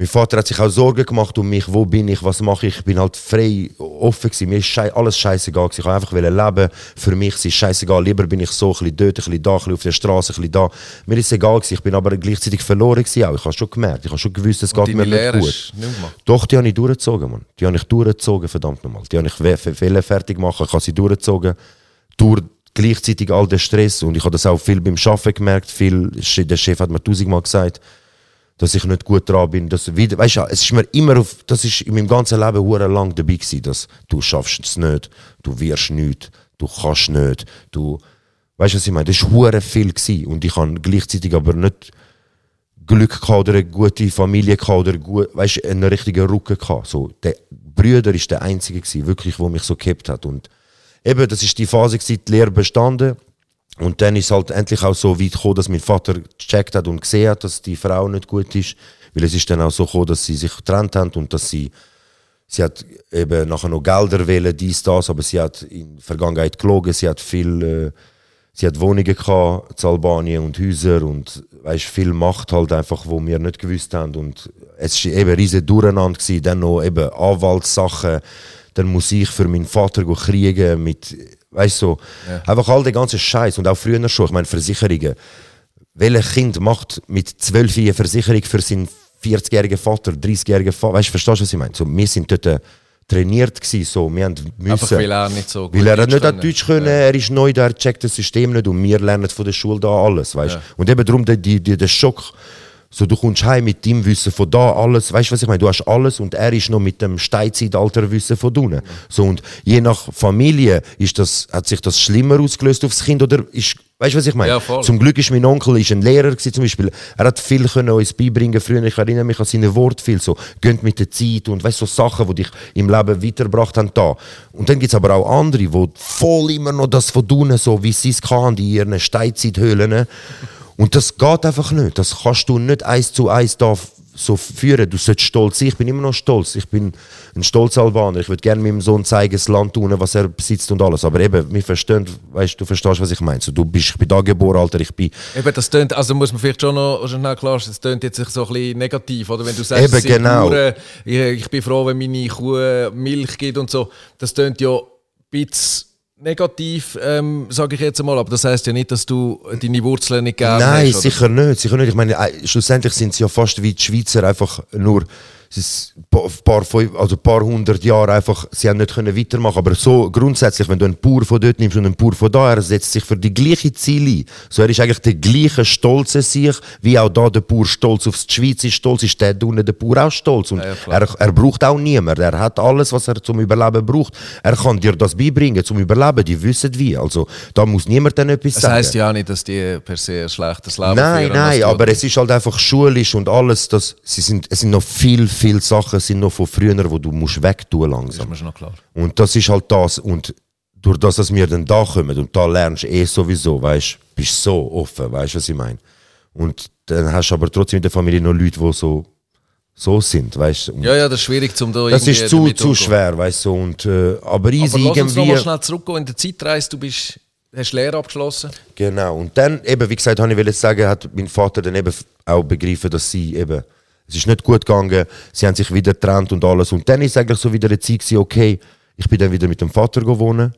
Mein Vater hat sich auch Sorgen gemacht um mich, wo bin ich, was mache ich. Ich bin halt frei, offen gewesen. Mir ist schei alles scheißegal. Ich wollte einfach leben. Für mich ist es scheißegal. Lieber bin ich so ein bisschen dort, ein bisschen da, ein bisschen auf der Straße, ein bisschen da. Mir ist es egal gewesen. Ich bin aber gleichzeitig verloren gewesen auch. Ich habe schon gemerkt, ich habe schon gewusst, es geht mir nicht Lehre gut. nicht gemacht. Doch, die habe ich durchgezogen, Mann. Die habe ich durchgezogen, verdammt nochmal. Die habe ich we- fe- wollen fertig machen, ich habe sie durchgezogen. Durch gleichzeitig all den Stress. Und ich habe das auch viel beim Arbeiten gemerkt. Viel, der Chef hat mir tausendmal gesagt, dass ich nicht gut dran bin. Dass, wieder, weißt du, es ist mir immer auf, das ist in meinem ganzen Leben hure lang dabei gewesen, dass du schaffst es nicht, du wirst nicht, du kannst nicht, du, weißt du, was ich meine? Das war hure viel gewesen. Und ich habe gleichzeitig aber nicht Glück gehabt oder eine gute Familie gehabt oder gut, weißt, einen richtigen Rücken gehabt. So, der Brüder ist der einzige gewesen, wirklich, wo mich so gehabt hat. Und eben, das ist die Phase gewesen, die Lehre bestanden. Und dann ist es halt endlich auch so weit gekommen, dass mein Vater gecheckt hat und gesehen hat, dass die Frau nicht gut ist. Weil es ist dann auch so gekommen, dass sie sich getrennt haben und dass sie, sie hat eben nachher noch Gelder wählen, dies, das, aber sie hat in der Vergangenheit gelogen, sie hat viel, äh, sie hat Wohnungen gehabt, in Albanien und Häuser und weißt, viel Macht halt einfach, wo wir nicht gewusst haben und es war eben riesen Durcheinander gewesen, dann noch eben Anwaltssachen, dann muss ich für meinen Vater kriegen mit, weißt so, einfach all den ganzen Scheiß und auch früher schon, ich meine Versicherungen, welches Kind macht mit 12 Jahren Versicherung für seinen 40-jährigen Vater, 30-jährigen Vater? Weißt du, verstehst du, was ich meine? So, wir sind dort äh, trainiert gewesen, so, wir haben müssen. Einfach weil er nicht so Weil gut er hat Deutsch nicht können. Deutsch können, er ist neu da, er checkt das System nicht und wir lernen von der Schule da alles, weißt Ja. Und eben darum der, die, der Schock, so du kommst heim mit dem Wissen von da alles, weißt du was ich meine? Du hast alles und er ist noch mit dem Steinzeitalter-Wissen von unten. So und je nach Familie ist das, hat sich das schlimmer ausgelöst aufs Kind oder ist, weißt du was ich meine? Ja, voll. Zum Glück ist mein Onkel ist ein Lehrer gewesen, zum Beispiel. Er hat viel können uns beibringen früher. Ich erinnere mich an seine Worte viel so. Geht mit der Zeit und weißt so Sachen, die dich im Leben weitergebracht haben da. Und dann gibt es aber auch andere, die voll immer noch das von unten, so wie sie es kann, in ihren Steinzeithöhlen. Und das geht einfach nicht. Das kannst du nicht eins zu eins da so führen. Du sollst stolz sein. Ich bin immer noch stolz. Ich bin ein stolzer Albaner. Ich würde gerne meinem Sohn zeigen, das Land tun, was er besitzt und alles. Aber eben, wir verstehen, weißt, du verstehst, was ich meine. So, du bist, ich bin da geboren, Alter. Ich bin Eben, das tönt, also muss man vielleicht schon noch schnell klar das tönt jetzt so ein bisschen negativ, oder? Wenn du sagst, Eben, genau. Ich, ich bin froh, wenn meine Kuh Milch gibt und so. Das tönt ja ein bisschen negativ, ähm, sage ich jetzt einmal, aber das heißt ja nicht, dass du deine Wurzeln nicht gerne Nein, hast. sicher nicht, sicher nicht. Ich meine, äh, schlussendlich sind sie ja fast wie die Schweizer, einfach nur es ein paar, also ein paar hundert Jahre einfach, sie haben nicht können weitermachen. Aber so grundsätzlich, wenn du einen Bauer von dort nimmst und einen Bauer von da, er setzt sich für die gleiche Ziele ein. So, er ist eigentlich der gleiche stolze sich, wie auch da der Bauer stolz auf die Schweiz ist, stolz ist der da unten der Bauer auch stolz. Und Ja, er, er braucht auch niemand. Er hat alles, was er zum Überleben braucht. Er kann dir das beibringen zum Überleben. Die wissen wie. Also, da muss niemand dann etwas Das sagen. heisst ja auch nicht, dass die per se ein schlechtes Leben Nein, führen. nein, dass du- aber es ist halt einfach schulisch und alles. Das, sie sind, es sind noch viel, viel Sachen sind noch von früher, wo du musst wegtun Das ist langsam. mir schon noch klar. Und das ist halt das. Und durch das, dass wir dann da kommen und da lernst du eh sowieso, weißt bist so offen, weißt du, was ich meine? Und dann hast du aber trotzdem in der Familie noch Leute, die so, so sind, weißt du? Ja, ja, das ist schwierig, um da Das irgendwie ist zu, zu schwer, weißt du? Und, äh, aber easy Aber lass uns irgendwie. nochmal schnell zurückgehen in der Zeitreise. Du bist, hast Lehre abgeschlossen. Genau. Und dann, eben, wie gesagt, habe ich sagen, hat mein Vater dann eben auch begriffen, dass sie eben, es ist nicht gut gegangen, sie haben sich wieder getrennt und alles. Und dann ist eigentlich so wieder eine Zeit gewesen, okay, ich bin dann wieder mit dem Vater gewohnt.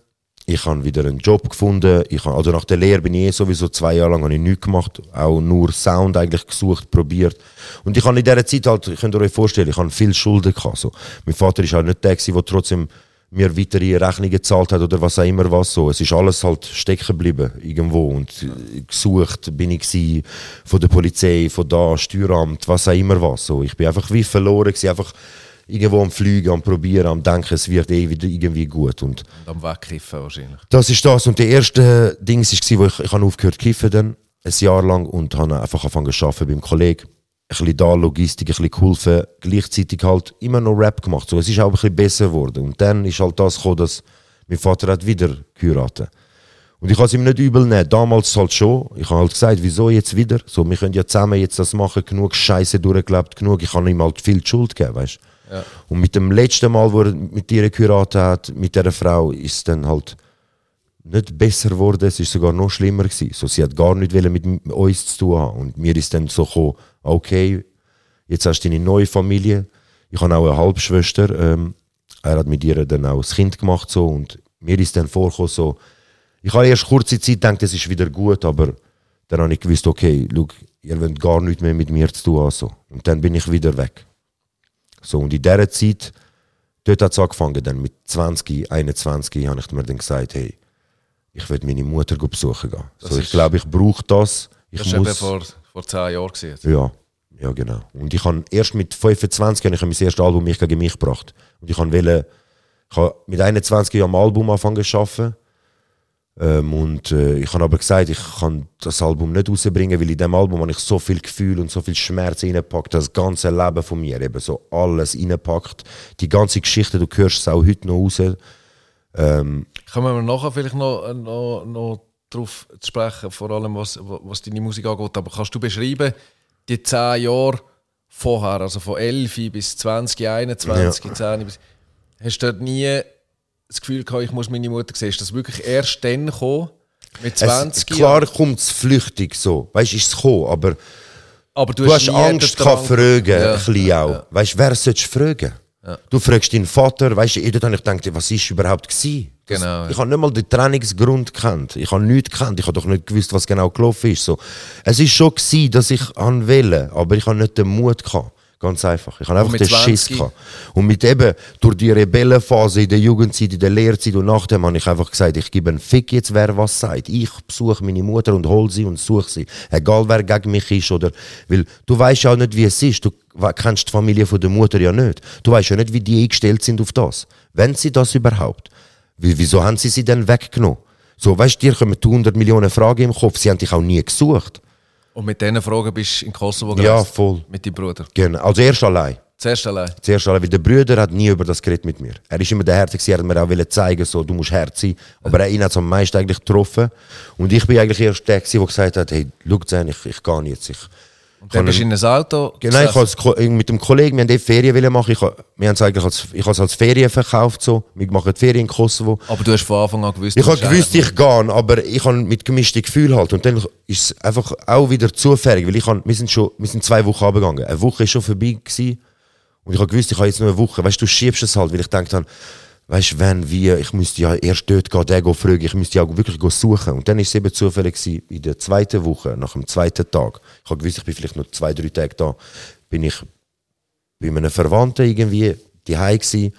Ich habe wieder einen Job gefunden. Ich habe, also nach der Lehre bin ich eh sowieso zwei Jahre lang nichts gemacht. Auch nur Sound eigentlich gesucht, probiert. Und ich habe in dieser Zeit halt, könnt ihr euch vorstellen, ich habe viel Schulden gehabt. So. Mein Vater ist halt nicht der der trotzdem mir weitere Rechnungen gezahlt hat oder was auch immer was so. Es ist alles halt stecken geblieben irgendwo und äh, gesucht bin ich gsi von der Polizei, von da, Steueramt, was auch immer was so. Ich bin einfach wie verloren gsi, einfach irgendwo am Fliegen, am Probieren, am Denken, es wird eh wieder irgendwie gut und Und am Wegkiffen wahrscheinlich. das ist das und der erste Ding war, wo ich, ich habe aufgehört zu kiffen dann, ein Jahr lang und habe einfach angefangen zu arbeiten beim Kollegen. Bisschen da Logistik, ein bisschen geholfen, gleichzeitig halt immer noch Rap gemacht. So, es ist auch ein bisschen besser geworden. Und dann ist halt das gekommen, dass mein Vater hat wieder geheiratet. Und ich kann es ihm nicht übel nehmen. Damals halt schon. Ich habe halt gesagt, wieso jetzt wieder? So, wir können ja zusammen jetzt das machen, genug Scheiße durchgelebt, genug. Ich habe ihm halt viel die Schuld gegeben, weißt Ja. Und mit dem letzten Mal, wo er mit ihr geheiratet hat, mit dieser Frau, ist es dann halt nicht besser geworden, es ist sogar noch schlimmer gewesen. So, sie hat gar nicht wollen mit uns zu tun haben. Und mir ist dann so gekommen, okay, jetzt hast du deine neue Familie. Ich habe auch eine Halbschwester. Ähm, er hat mit ihr dann auch das Kind gemacht so und mir ist dann vorgekommen so, ich habe erst kurze Zeit gedacht, es ist wieder gut, aber dann habe ich gewusst, okay, schau, ihr wollt gar nichts mehr mit mir zu tun haben. So. Und dann bin ich wieder weg. So, und in dieser Zeit, dort hat es angefangen, dann mit 20, 21 habe ich mir dann gesagt, hey, ich will meine Mutter besuchen gehen. Das So, ich glaube, ich brauche das. Ich Das war eben muss, vor, vor zehn Jahren. Ja, ja, genau. Und ich habe erst mit 25 habe ich mein erstes Album «Mich gegen mich» gebracht. Und ich wollte, ich habe mit 21 Jahren am Album anfangen zu arbeiten. Ähm, und äh, ich habe aber gesagt, ich kann das Album nicht rausbringen, weil in dem Album habe ich so viel Gefühl und so viel Schmerz reingepackt, das ganze Leben von mir, eben so alles reingepackt. Die ganze Geschichte, du hörst es auch heute noch raus. Ähm, Kommen wir nachher vielleicht noch, noch, noch darauf zu sprechen, vor allem was, was deine Musik angeht. Aber kannst du beschreiben, die zehn Jahre vorher, also von 11 bis 20, 21, 10, bis, hast du dort nie das Gefühl gehabt, ich muss meine Mutter sehen? Ist das wirklich erst dann gekommen? Mit 20 es, klar kommt es flüchtig so. Weißt du, ist es gekommen, aber aber du, Du hast nie Angst Drang- fragen, Ja, ein bisschen ja, auch. ja. Weißt du, wer sollst du Du fragst deinen Vater, weißt du, dort habe ich gedacht, was ist überhaupt gewesen? Das- Genau, ja. Ich habe nicht mal den Trainingsgrund gekannt. Ich habe nichts gekannt. Ich habe doch nicht gewusst, was genau gelaufen ist. So. Es ist schon gewesen, dass ich an wählen, aber ich habe nicht den Mut gehabt. Ganz einfach. Ich habe einfach den Schiss 20? gehabt. Und mit eben, durch die Rebellenphase in der Jugendzeit, in der Lehrzeit und nachdem habe ich einfach gesagt, ich gebe einen Fick jetzt, wer was sagt. Ich besuche meine Mutter und hole sie und suche sie. Egal wer gegen mich ist oder, weil du weißt ja auch nicht, wie es ist. Du kennst die Familie von der Mutter ja nicht. Du weißt ja nicht, wie die eingestellt sind auf das. Wenn sie das überhaupt. Wie, wieso haben sie sie dann weggenommen? So, weißt du, dir kommen 100 Millionen Fragen im Kopf. Sie haben dich auch nie gesucht. Und mit diesen Fragen bist du in Kosovo Ja, gereist? voll. Mit deinem Bruder? Genau. Also erst allein. Zuerst allein? Zuerst alle, weil der Bruder hat nie über das geredet mit mir. Er ist immer der Härte, er hat mir auch zeigen, so, du musst hart sein. Aber er ihn hat es am meisten eigentlich getroffen. Und ich bin eigentlich erst der, der gesagt hat, hey, schau ich, ich gehe jetzt. Ich, Und dann bist du in ein Auto Genau, ich als mit dem Kollegen, wir haben dort Ferien machen. Ich, wir haben es eigentlich als, ich habe es als Ferien verkauft. So. Wir machen die Ferien in Kosovo. Aber du hast von Anfang an gewusst, Ich habe gewusst, ich gehe, aber ich habe mit gemischten Gefühlen halt. Und dann ist es einfach auch wieder zufällig, weil ich habe, wir sind schon, wir sind zwei Wochen abgegangen. Eine Woche ist schon vorbei gewesen. Und ich habe gewusst, ich habe jetzt nur eine Woche. Weißt du, du schiebst es halt, weil ich denke dann, weißt du, wenn, wie, ich müsste ja erst dort gehen, den fragen, ich müsste ja wirklich suchen. Und dann ist es eben zufällig gewesen, in der zweiten Woche, nach dem zweiten Tag. Ich habe gewusst, ich bin vielleicht noch zwei, drei Tage da, bin ich bei einem Verwandten irgendwie daheim gsi,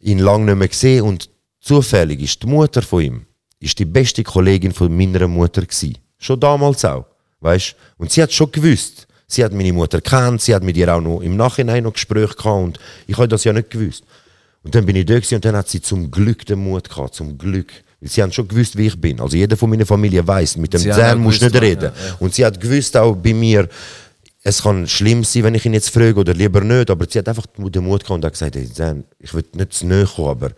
ihn lange nicht mehr gesehen und zufällig ist die Mutter von ihm ist die beste Kollegin von meiner Mutter gsi. Schon damals auch, weißt? Und sie hat schon gewusst. Sie hat meine Mutter kennt, sie hat mit ihr auch noch im Nachhinein noch Gespräche gehabt und ich habe das ja nicht gewusst. Und dann bin ich da und dann hat sie zum Glück den Mut gehabt, zum Glück. Weil sie haben schon gewusst, wie ich bin. Also jeder von meiner Familie weiß, mit dem Zahn musst du nicht reden. ja, ja. Und sie hat gewusst auch bei mir, es kann schlimm sein, wenn ich ihn jetzt frage oder lieber nicht, aber sie hat einfach den Mut gehabt und hat gesagt, hey, Zahn, ich will nicht zu nahe kommen, aber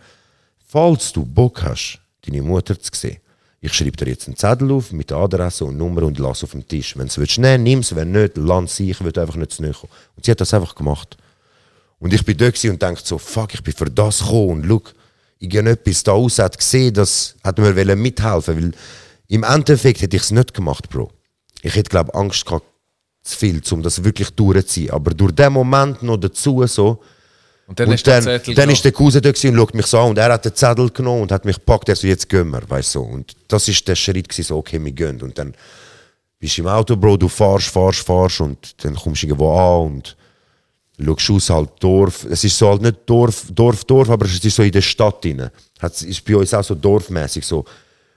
falls du Bock hast, deine Mutter zu sehen, ich schreibe dir jetzt einen Zettel auf mit der Adresse und Nummer und lass auf dem Tisch. Wenn du es nehmen nimm es, wenn nicht, lass sie, ich will einfach nicht zu nahe kommen. Und sie hat das einfach gemacht. Und ich bin da und dachte so, fuck, ich bin für das gekommen und schau, irgendetwas da aus hat gesehen, das hat mir mithelfen, weil im Endeffekt hätte ich es nicht gemacht, Bro. Ich hätte, glaube Angst gehabt, zu viel, um das wirklich durchzuziehen. Aber durch den Moment noch dazu so, Und dann und ist der dann, Zettel dann ist genommen. der Cousin da und schaut mich so an und er hat den Zettel genommen und hat mich gepackt, er so, jetzt gehen wir, weißt du. so. Und das ist der Schritt gewesen, so, okay, wir gehen. Und dann bist du im Auto, Bro, du fahrst, fahrst, fahrst und dann kommst du irgendwo an und schaust aus, halt Dorf. Es ist so halt nicht Dorf, Dorf, Dorf, aber es ist so in der Stadt drin. Es ist bei uns auch so dorfmäßig, so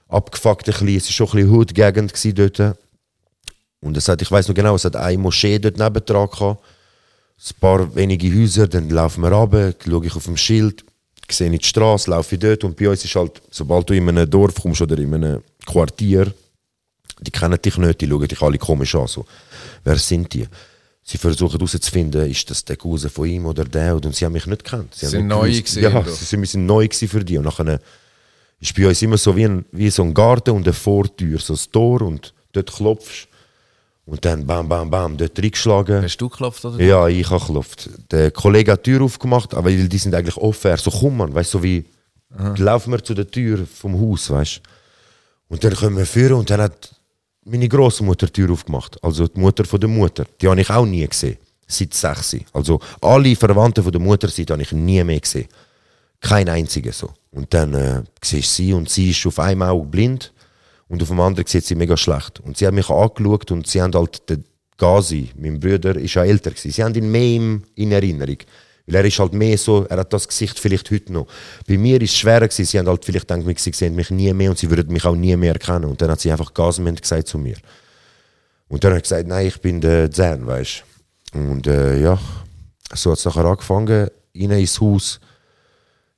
abgefuckt ein bisschen. Es war schon ein bisschen Hutgegend dort. Und es hat, ich weiß noch genau, es hat eine Moschee dort nebendran gehabt ein paar wenige Häuser, dann laufen wir runter, schaue ich auf dem Schild, sehe ich die Straße, laufe dort und bei uns ist halt, sobald du in einem Dorf kommst oder in einem Quartier, die kennen dich nicht, die schauen dich alle komisch an. So. Wer sind die? Sie versuchen herauszufinden, ist das der Cousin von ihm oder der, und sie haben mich nicht gekannt. Sie, Sie haben sind neu gewesen, Ja, sie sind wir sind neu für die. Und nachher ist bei uns immer so wie, ein, wie so ein Garten und eine Vortür, so ein Tor und dort klopfst und dann bam, bam, bam, dort reingeschlagen. Hast du geklopft oder? Ja, ich habe geklopft. Der Kollege hat die Tür aufgemacht, aber die sind eigentlich offen. Er so, komm man, weißt du, so wie, laufen wir zu der Tür vom Haus, weißt Und dann kommen wir führen und dann hat meine Großmutter die Tür aufgemacht. Also die Mutter von der Mutter. Die habe ich auch nie gesehen. Seit sechs. Also alle Verwandten von der Mutterseite habe ich nie mehr gesehen. Kein einziger so. Und dann äh, siehst sie und sie ist auf einem Auge blind und auf dem anderen sieht sie mega schlecht. Und sie hat mich angeschaut und sie haben halt den Gazi, mein Bruder, ist ja älter gewesen. Sie haben ihn mehr in Erinnerung. Weil er ist halt mehr so, er hat das Gesicht vielleicht heute noch. Bei mir ist es schwerer gewesen, sie haben halt vielleicht gedacht, sie sehen mich nie mehr und sie würden mich auch nie mehr erkennen. Und dann hat sie einfach Gasment gesagt zu mir. Und dann habe ich gesagt, nein, ich bin der Zen, weißt du. Und äh, ja, so hat es nachher angefangen, rein ins Haus.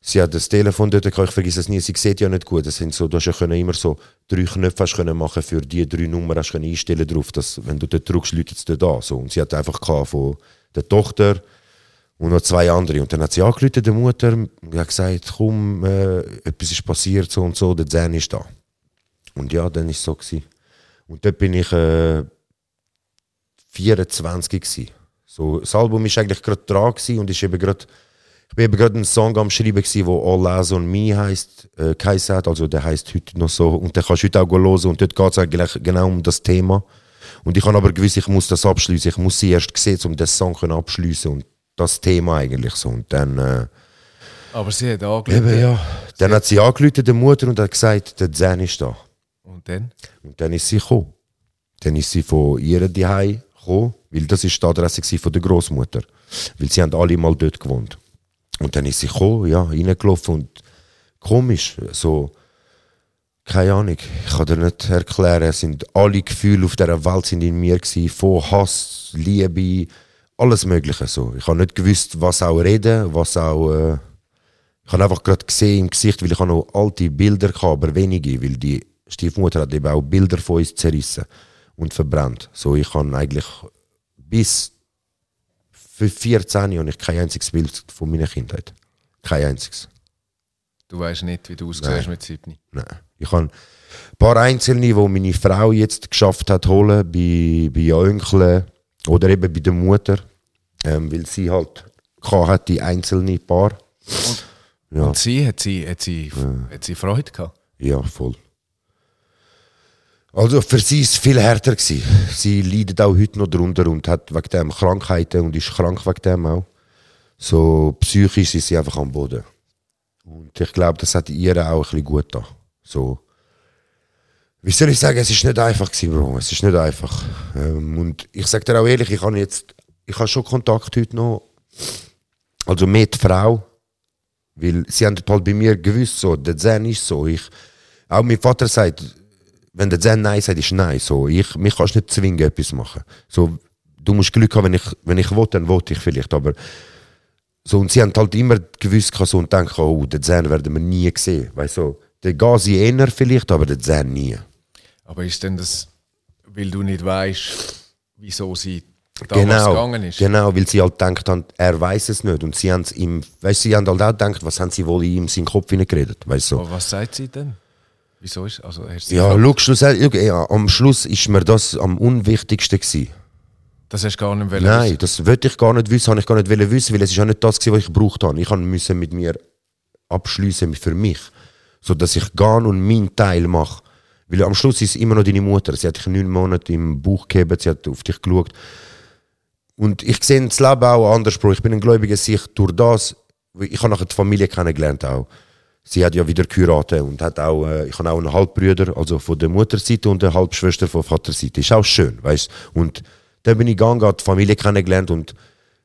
Sie hat das Telefon dort ich vergesse es nie, sie sieht ja nicht gut. Das sind so, du hast ja können immer so drei Knöpfe hast können machen für die drei Nummern hast können einstellen drauf, dass wenn du dort drückst, läutet es dort an. So. Und sie hat einfach von der Tochter und noch zwei andere. Und dann hat sie angerufen, der Mutter, und hat gesagt, komm, äh, etwas ist passiert, so und so, der Zen ist da. Und ja, dann war es so. Gewesen. Und dort bin ich äh, 24 gewesen. So, das Album war eigentlich gerade dran und ist eben gerade ich bin eben gerade einen Song am Schreiben, wo All Eyes on Me heisst, äh, hat. Also der heißt heute noch so. Und den kannst du heute auch hören. Und dort geht es eigentlich genau um das Thema. Und ich habe aber gewusst, ich muss das abschließen. Ich muss sie erst sehen, um den Song abschließen und das Thema eigentlich so. Und dann, äh, Aber sie hat angeschaut. eben, ja. dann hat sie angerufen, der Mutter, und hat gesagt, der Zen ist da. Und dann? Und dann ist sie gekommen. Dann ist sie von ihrer Zuhause gekommen, weil das ist die Adresse von der Großmutter. Weil sie haben alle mal dort gewohnt. Und dann ist sie gekommen, ja, reingelaufen und komisch, so, keine Ahnung, ich kann dir nicht erklären, es sind alle Gefühle auf dieser Welt sind in mir gewesen, von Hass, Liebe, alles mögliche so. Ich habe nicht gewusst, was auch reden, was auch, äh, ich habe einfach gerade gesehen im Gesicht, weil ich habe noch alte Bilder hatte, aber wenige, weil die Stiefmutter hat eben auch Bilder von uns zerrissen und verbrannt. So, ich habe eigentlich bis für 14 habe ich kein einziges Bild von meiner Kindheit. Kein einziges. Du weißt nicht, wie du aussiehst mit 7. Nein. Ich habe ein paar einzelne, die meine Frau jetzt geschafft hat, holen, bei, bei Onkeln oder eben bei der Mutter, ähm, weil sie halt hat, die einzelne Paar. Ja. Und sie hat sie, hat sie, hat sie Freude gehabt. Ja, voll. Also für sie war es viel härter. Gewesen. Sie leidet auch heute noch darunter und hat wegen dem Krankheiten und ist krank wegen dem auch. So psychisch ist sie einfach am Boden. Und ich glaube, das hat ihr auch ein bisschen gut getan. So. Wie soll ich sagen, es ist nicht einfach gewesen, Bro. Es ist nicht einfach. Ähm, und ich sage dir auch ehrlich, ich habe jetzt, ich habe schon Kontakt heute noch, also mit Frau, weil sie haben halt bei mir gewusst, so, der Zen ist so. Ich, auch mein Vater sagt, wenn der Zen Nein sagt, ist Nein. So, ich, mich kannst nicht zwingen, etwas zu machen. So, du musst Glück haben, wenn ich, wenn ich will, dann will ich vielleicht. Aber so, und sie haben halt immer gewusst so, und denken, oh, den Zen werden wir nie sehen. Weißt du, der Gazi eher vielleicht, aber der Zen nie. Aber ist denn das, weil du nicht weißt, wieso sie damals Genau, gegangen ist? genau, weil sie halt denkt haben, er weiß es nicht. Und sie haben ihm, weißt, sie haben halt auch gedacht, was haben sie wohl in seinen Kopf hineingeredet, weißt du. Aber was sagt sie denn? Wieso ist also Ja, schau, schlussendlich, ja, am Schluss ist mir das am unwichtigsten gewesen. Das hast du gar nicht wollen Nein, wissen. das wollte ich gar nicht wissen, habe ich gar nicht wollen wissen, weil es ist auch nicht das, was ich gebraucht habe. Ich musste mit mir abschließen für mich, so dass ich gehe und meinen Teil mache. Weil am Schluss ist es immer noch deine Mutter. Sie hat dich neun Monate im Bauch gegeben, sie hat auf dich geschaut. Und ich sehe das Leben auch anders. Ich bin ein gläubiger Sicht durch das. Ich habe nachher die Familie kennengelernt auch. Sie hat ja wieder geheiratet und hat auch, äh, ich habe auch einen Halbbruder, also von der Mutterseite und eine Halbschwester von Vaterseite. Ist auch schön, weißt Und dann bin ich gegangen, habe die Familie kennengelernt und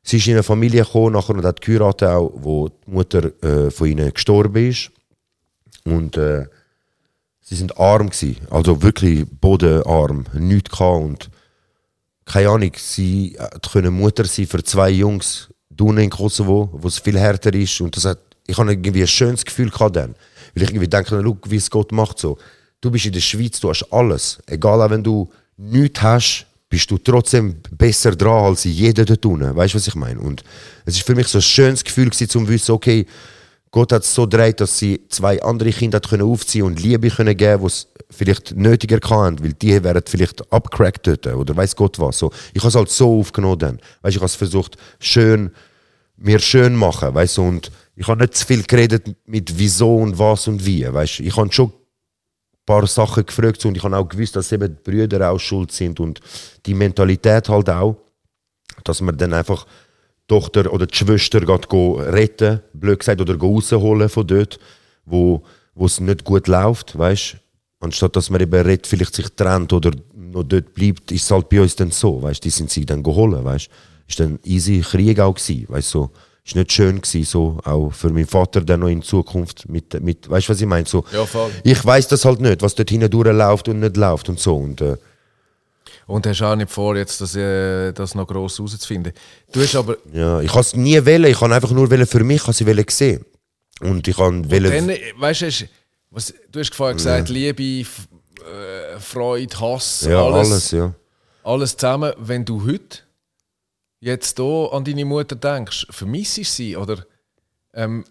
sie ist in eine Familie gekommen nachher und hat geheiratet auch, wo die Mutter äh, von ihnen gestorben ist. Und äh, sie sind arm gsi, also wirklich bodenarm, nichts gehabt und keine Ahnung, sie hat können Mutter sein für zwei Jungs unten in Kosovo, wo es viel härter ist und das hat, ich habe irgendwie ein schönes Gefühl gehabt dann, weil ich irgendwie denke, schau, wie es Gott macht so. Du bist in der Schweiz, du hast alles, egal wenn du nichts hast, bist du trotzdem besser dran als jeder dort unten. Weißt du, was ich meine? Und es ist für mich so ein schönes Gefühl gewesen, zum wissen, okay, Gott hat es so gedreht, dass sie zwei andere Kinder können aufziehen und Liebe können geben, es vielleicht nötiger hatten, weil die wären vielleicht abgecrackt dort oder weiß Gott was. So, ich habe es halt so aufgenommen dann. Weißt, ich habe es versucht, schön, mir schön machen, weißt und ich habe nicht zu viel geredet mit wieso und was und wie, weißt Ich habe schon ein paar Sachen gefragt und ich habe auch gewusst, dass eben die Brüder auch schuld sind und die Mentalität halt auch, dass man dann einfach Tochter oder die Schwester geht go retten, blöd gesagt, oder rausholen von dort, wo es nicht gut läuft, weißt Anstatt dass man eben redet, vielleicht sich trennt oder noch dort bleibt, ist es halt bei uns dann so, weißt Die sind sich dann geholt, weißt Ist dann easy Krieg auch gewesen, weißt so. Ist nicht schön gewesen, so, auch für meinen Vater dann noch in Zukunft mit, mit weißt du, was ich meine? So, Ja, ich weiß das halt nicht, was dort hinten durchläuft und nicht läuft und so. Und, äh, Und hast auch nicht vor, jetzt das, äh, das noch gross herauszufinden. Du hast aber ja, ich habe es nie wollen, ich habe einfach nur für mich, habe sie sehen. Und ich habe dann, wollen, weißt du, was, du hast vorher gesagt, Liebe, F- äh, Freude, Hass, ja, alles, alles, ja. alles zusammen. Wenn du heute jetzt hier an deine Mutter denkst, vermisst du sie oder ähm,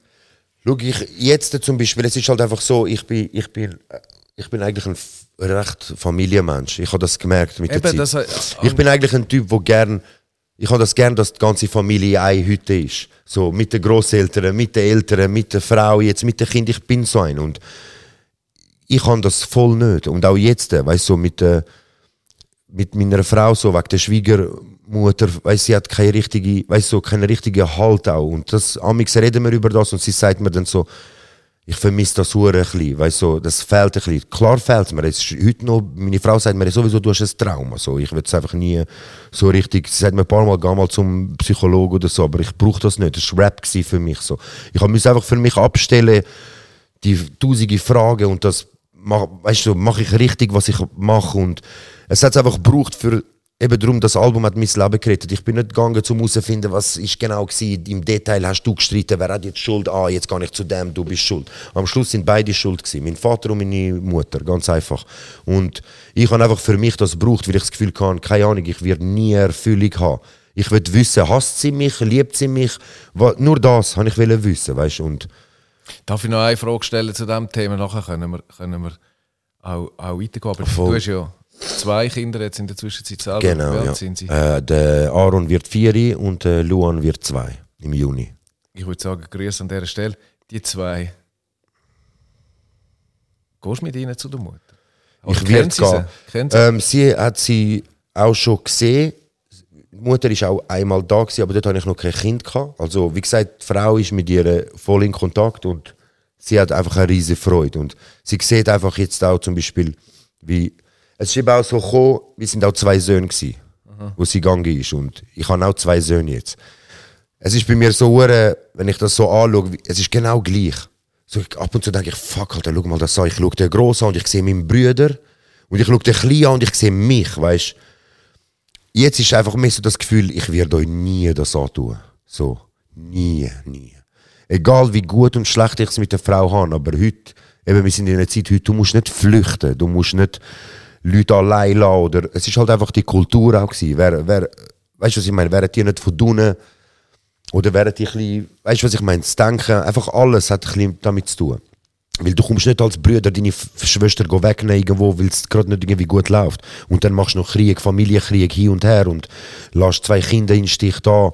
Schau, ich jetzt zum Beispiel, es ist halt einfach so, ich bin, ich bin, äh, ich bin eigentlich ein recht Familienmensch. Ich habe das gemerkt mit der eben, Zeit. das, ich bin eigentlich ein Typ, der gern, ich habe das gern, dass die ganze Familie eine Hütte ist. So mit den Großeltern, mit den Eltern, mit der Frau, jetzt mit den Kindern. Ich bin so ein und ich habe das voll nicht. Und auch jetzt, äh, weißt du, so mit der mit meiner Frau so wegen der Schwiegermutter, weißt sie hat keine richtige, weißt so keinen richtigen Halt auch und das amix reden wir über das und sie sagt mir dann so, ich vermisse das hure ein bisschen, weißt so, das fehlt ein bisschen. Klar fehlt es mir. Es ist heute noch, meine Frau sagt mir sowieso, du hast ein Trauma. So, ich will es einfach nie so richtig. Sie sagt mir ein paar Mal, geh mal zum Psychologen oder so, aber ich brauche das nicht. Das war Rap für mich so. Ich musste einfach für mich abstellen, die tausende Fragen und das mach, weißt du, mache ich richtig, was ich mache und es hat einfach gebraucht für eben darum, das Album hat mein Leben gerettet. Ich bin nicht gegangen, um herauszufinden, was ist genau gewesen. Im Detail hast du gestritten, wer hat jetzt Schuld? Ah, jetzt gehe ich zu dem, du bist schuld. Am Schluss sind beide schuld gewesen, mein Vater und meine Mutter, ganz einfach. Und ich habe einfach für mich das gebraucht, weil ich das Gefühl hatte, keine Ahnung, ich werde nie Erfüllung haben. Ich will wissen, hasst sie mich, liebt sie mich? Nur das habe ich wissen, weißt. Und Darf ich noch eine Frage stellen zu diesem Thema? Nachher können wir, können wir auch, auch weitergehen. Aber Voll. du hast ja zwei Kinder jetzt in der Zwischenzeit selber. Genau, ja. sind sie? Äh, der Aaron wird vier und der Luan wird zwei im Juni. Ich würde sagen, Grüße an dieser Stelle. Die zwei. Gehst du mit ihnen zu der Mutter? Oder Ich werde sie sie? Ähm, sie hat sie auch schon gesehen. Die Mutter ist auch einmal da gewesen, aber dort hatte ich noch kein Kind gehabt. Also wie gesagt, die Frau ist mit ihr voll in Kontakt und sie hat einfach eine riesige Freude und sie sieht einfach jetzt auch zum Beispiel, wie es ist eben auch so gekommen, wir sind auch zwei Söhne gewesen, wo sie gegangen ist und ich habe auch zwei Söhne jetzt. Es ist bei mir so, wenn ich das so anschaue, es ist genau gleich. So, ab und zu denke ich, fuck, Alter, schau mal das an. Ich schaue den Grossen an und ich sehe meinen Brüder. Und ich schaue den Kleinen an und ich sehe mich, weißt Jetzt ist einfach mehr so das Gefühl, ich werde euch nie das antun. So, nie, nie. Egal wie gut und schlecht ich es mit der Frau habe, aber heute, eben, wir sind in einer Zeit, heute, du musst nicht flüchten, du musst nicht Leute allein lassen, oder, es ist halt einfach die Kultur auch gewesen. Wer, wer, weißt du, was ich meine? Wären die nicht von unten oder wären die ein bisschen, weißt du, was ich meine? Das Denken, einfach alles hat ein bisschen damit zu tun. Weil du kommst nicht als Brüder deine Schwester wegnehmen irgendwo, weil es gerade nicht irgendwie gut läuft. Und dann machst du noch Krieg, Familienkrieg hin und her und lässt zwei Kinder in Stich da.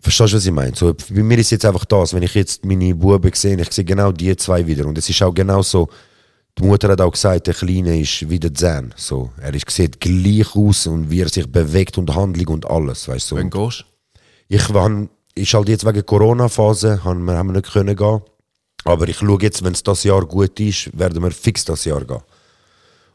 Verstehst du, was ich meine? So, bei mir ist jetzt einfach das, wenn ich jetzt meine Buben sehe, ich sehe genau die zwei wieder. Und es ist auch genau so, die Mutter hat auch gesagt, der Kleine ist wie der Zahn. So, er ist, sieht gleich aus und wie er sich bewegt und Handlung und alles. Weißt, du. Wann gehst? Ich war, ist halt jetzt wegen Corona-Phase, haben wir, haben wir nicht können gehen. Aber ich schaue jetzt, wenn es das Jahr gut ist, werden wir fix das Jahr gehen.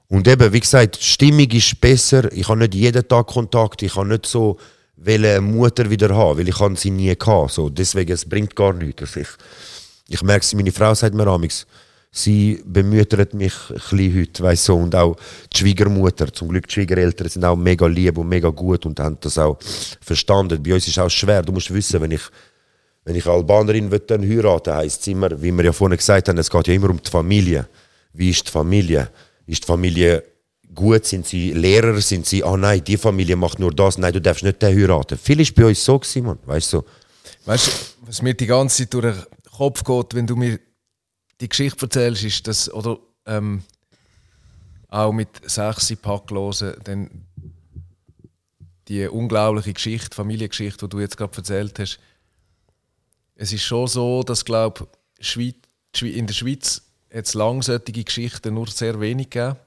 Und eben, wie gesagt, die Stimmung ist besser. Ich habe nicht jeden Tag Kontakt. Ich habe nicht so welche Mutter wieder haben, weil ich habe sie nie gehabt. So, deswegen, es bringt gar nichts. Also ich, ich merke es, meine Frau sagt mir amigs, sie bemühtert mich ein bisschen heute, weißt du, und auch die Schwiegermutter, zum Glück die Schwiegereltern sind auch mega lieb und mega gut und haben das auch verstanden. Bei uns ist es auch schwer, du musst wissen, wenn ich wenn ich Albanerin will, dann heiraten, heisst es immer, wie wir ja vorhin gesagt haben, es geht ja immer um die Familie. Wie ist die Familie? Ist die Familie gut, sind sie Lehrer, sind sie, ah nein, die Familie macht nur das, nein, du darfst nicht den heiraten. Viel ist bei uns so gewesen, Mann, weißt du. Weißt du, was mir die ganze Zeit durch den Kopf geht, wenn du mir die Geschichte erzählst, ist das, oder ähm, auch mit sechs Pack hören, dann die unglaubliche Geschichte, Familiengeschichte, die du jetzt gerade erzählt hast. Es ist schon so, dass glaube in der Schweiz jetzt lang solche Geschichten nur sehr wenig gegeben.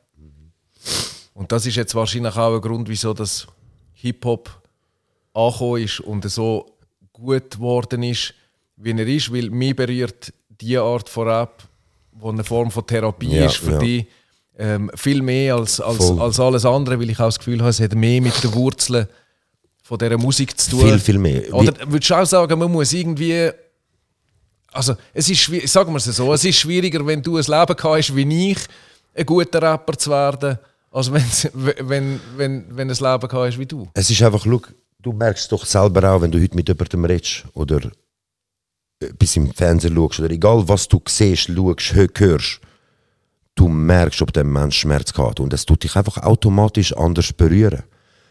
Und das ist jetzt wahrscheinlich auch ein Grund, wieso das Hip-Hop angekommen ist und so gut geworden ist, wie er ist, weil mich berührt die Art von Rap, die eine Form von Therapie Ja, ist für ja. dich, ähm, viel mehr als, als, Voll. als alles andere, weil ich auch das Gefühl habe, es hat mehr mit den Wurzeln von dieser Musik zu tun. Viel, viel mehr. Oder würdest du auch sagen, man muss irgendwie. Also, es ist schwierig, sagen wir es so, es ist schwieriger, wenn du ein Leben hast wie ich, ein guter Rapper zu werden, als wenn, wenn, wenn, wenn ein Leben hast wie du. Es ist einfach, schau, du merkst doch selber auch, wenn du heute mit jemandem redest oder bis im Fernsehen schaust oder egal was du siehst, schaust, hör- hörst, du merkst, ob der Mensch Schmerz hat und es tut dich einfach automatisch anders berühren.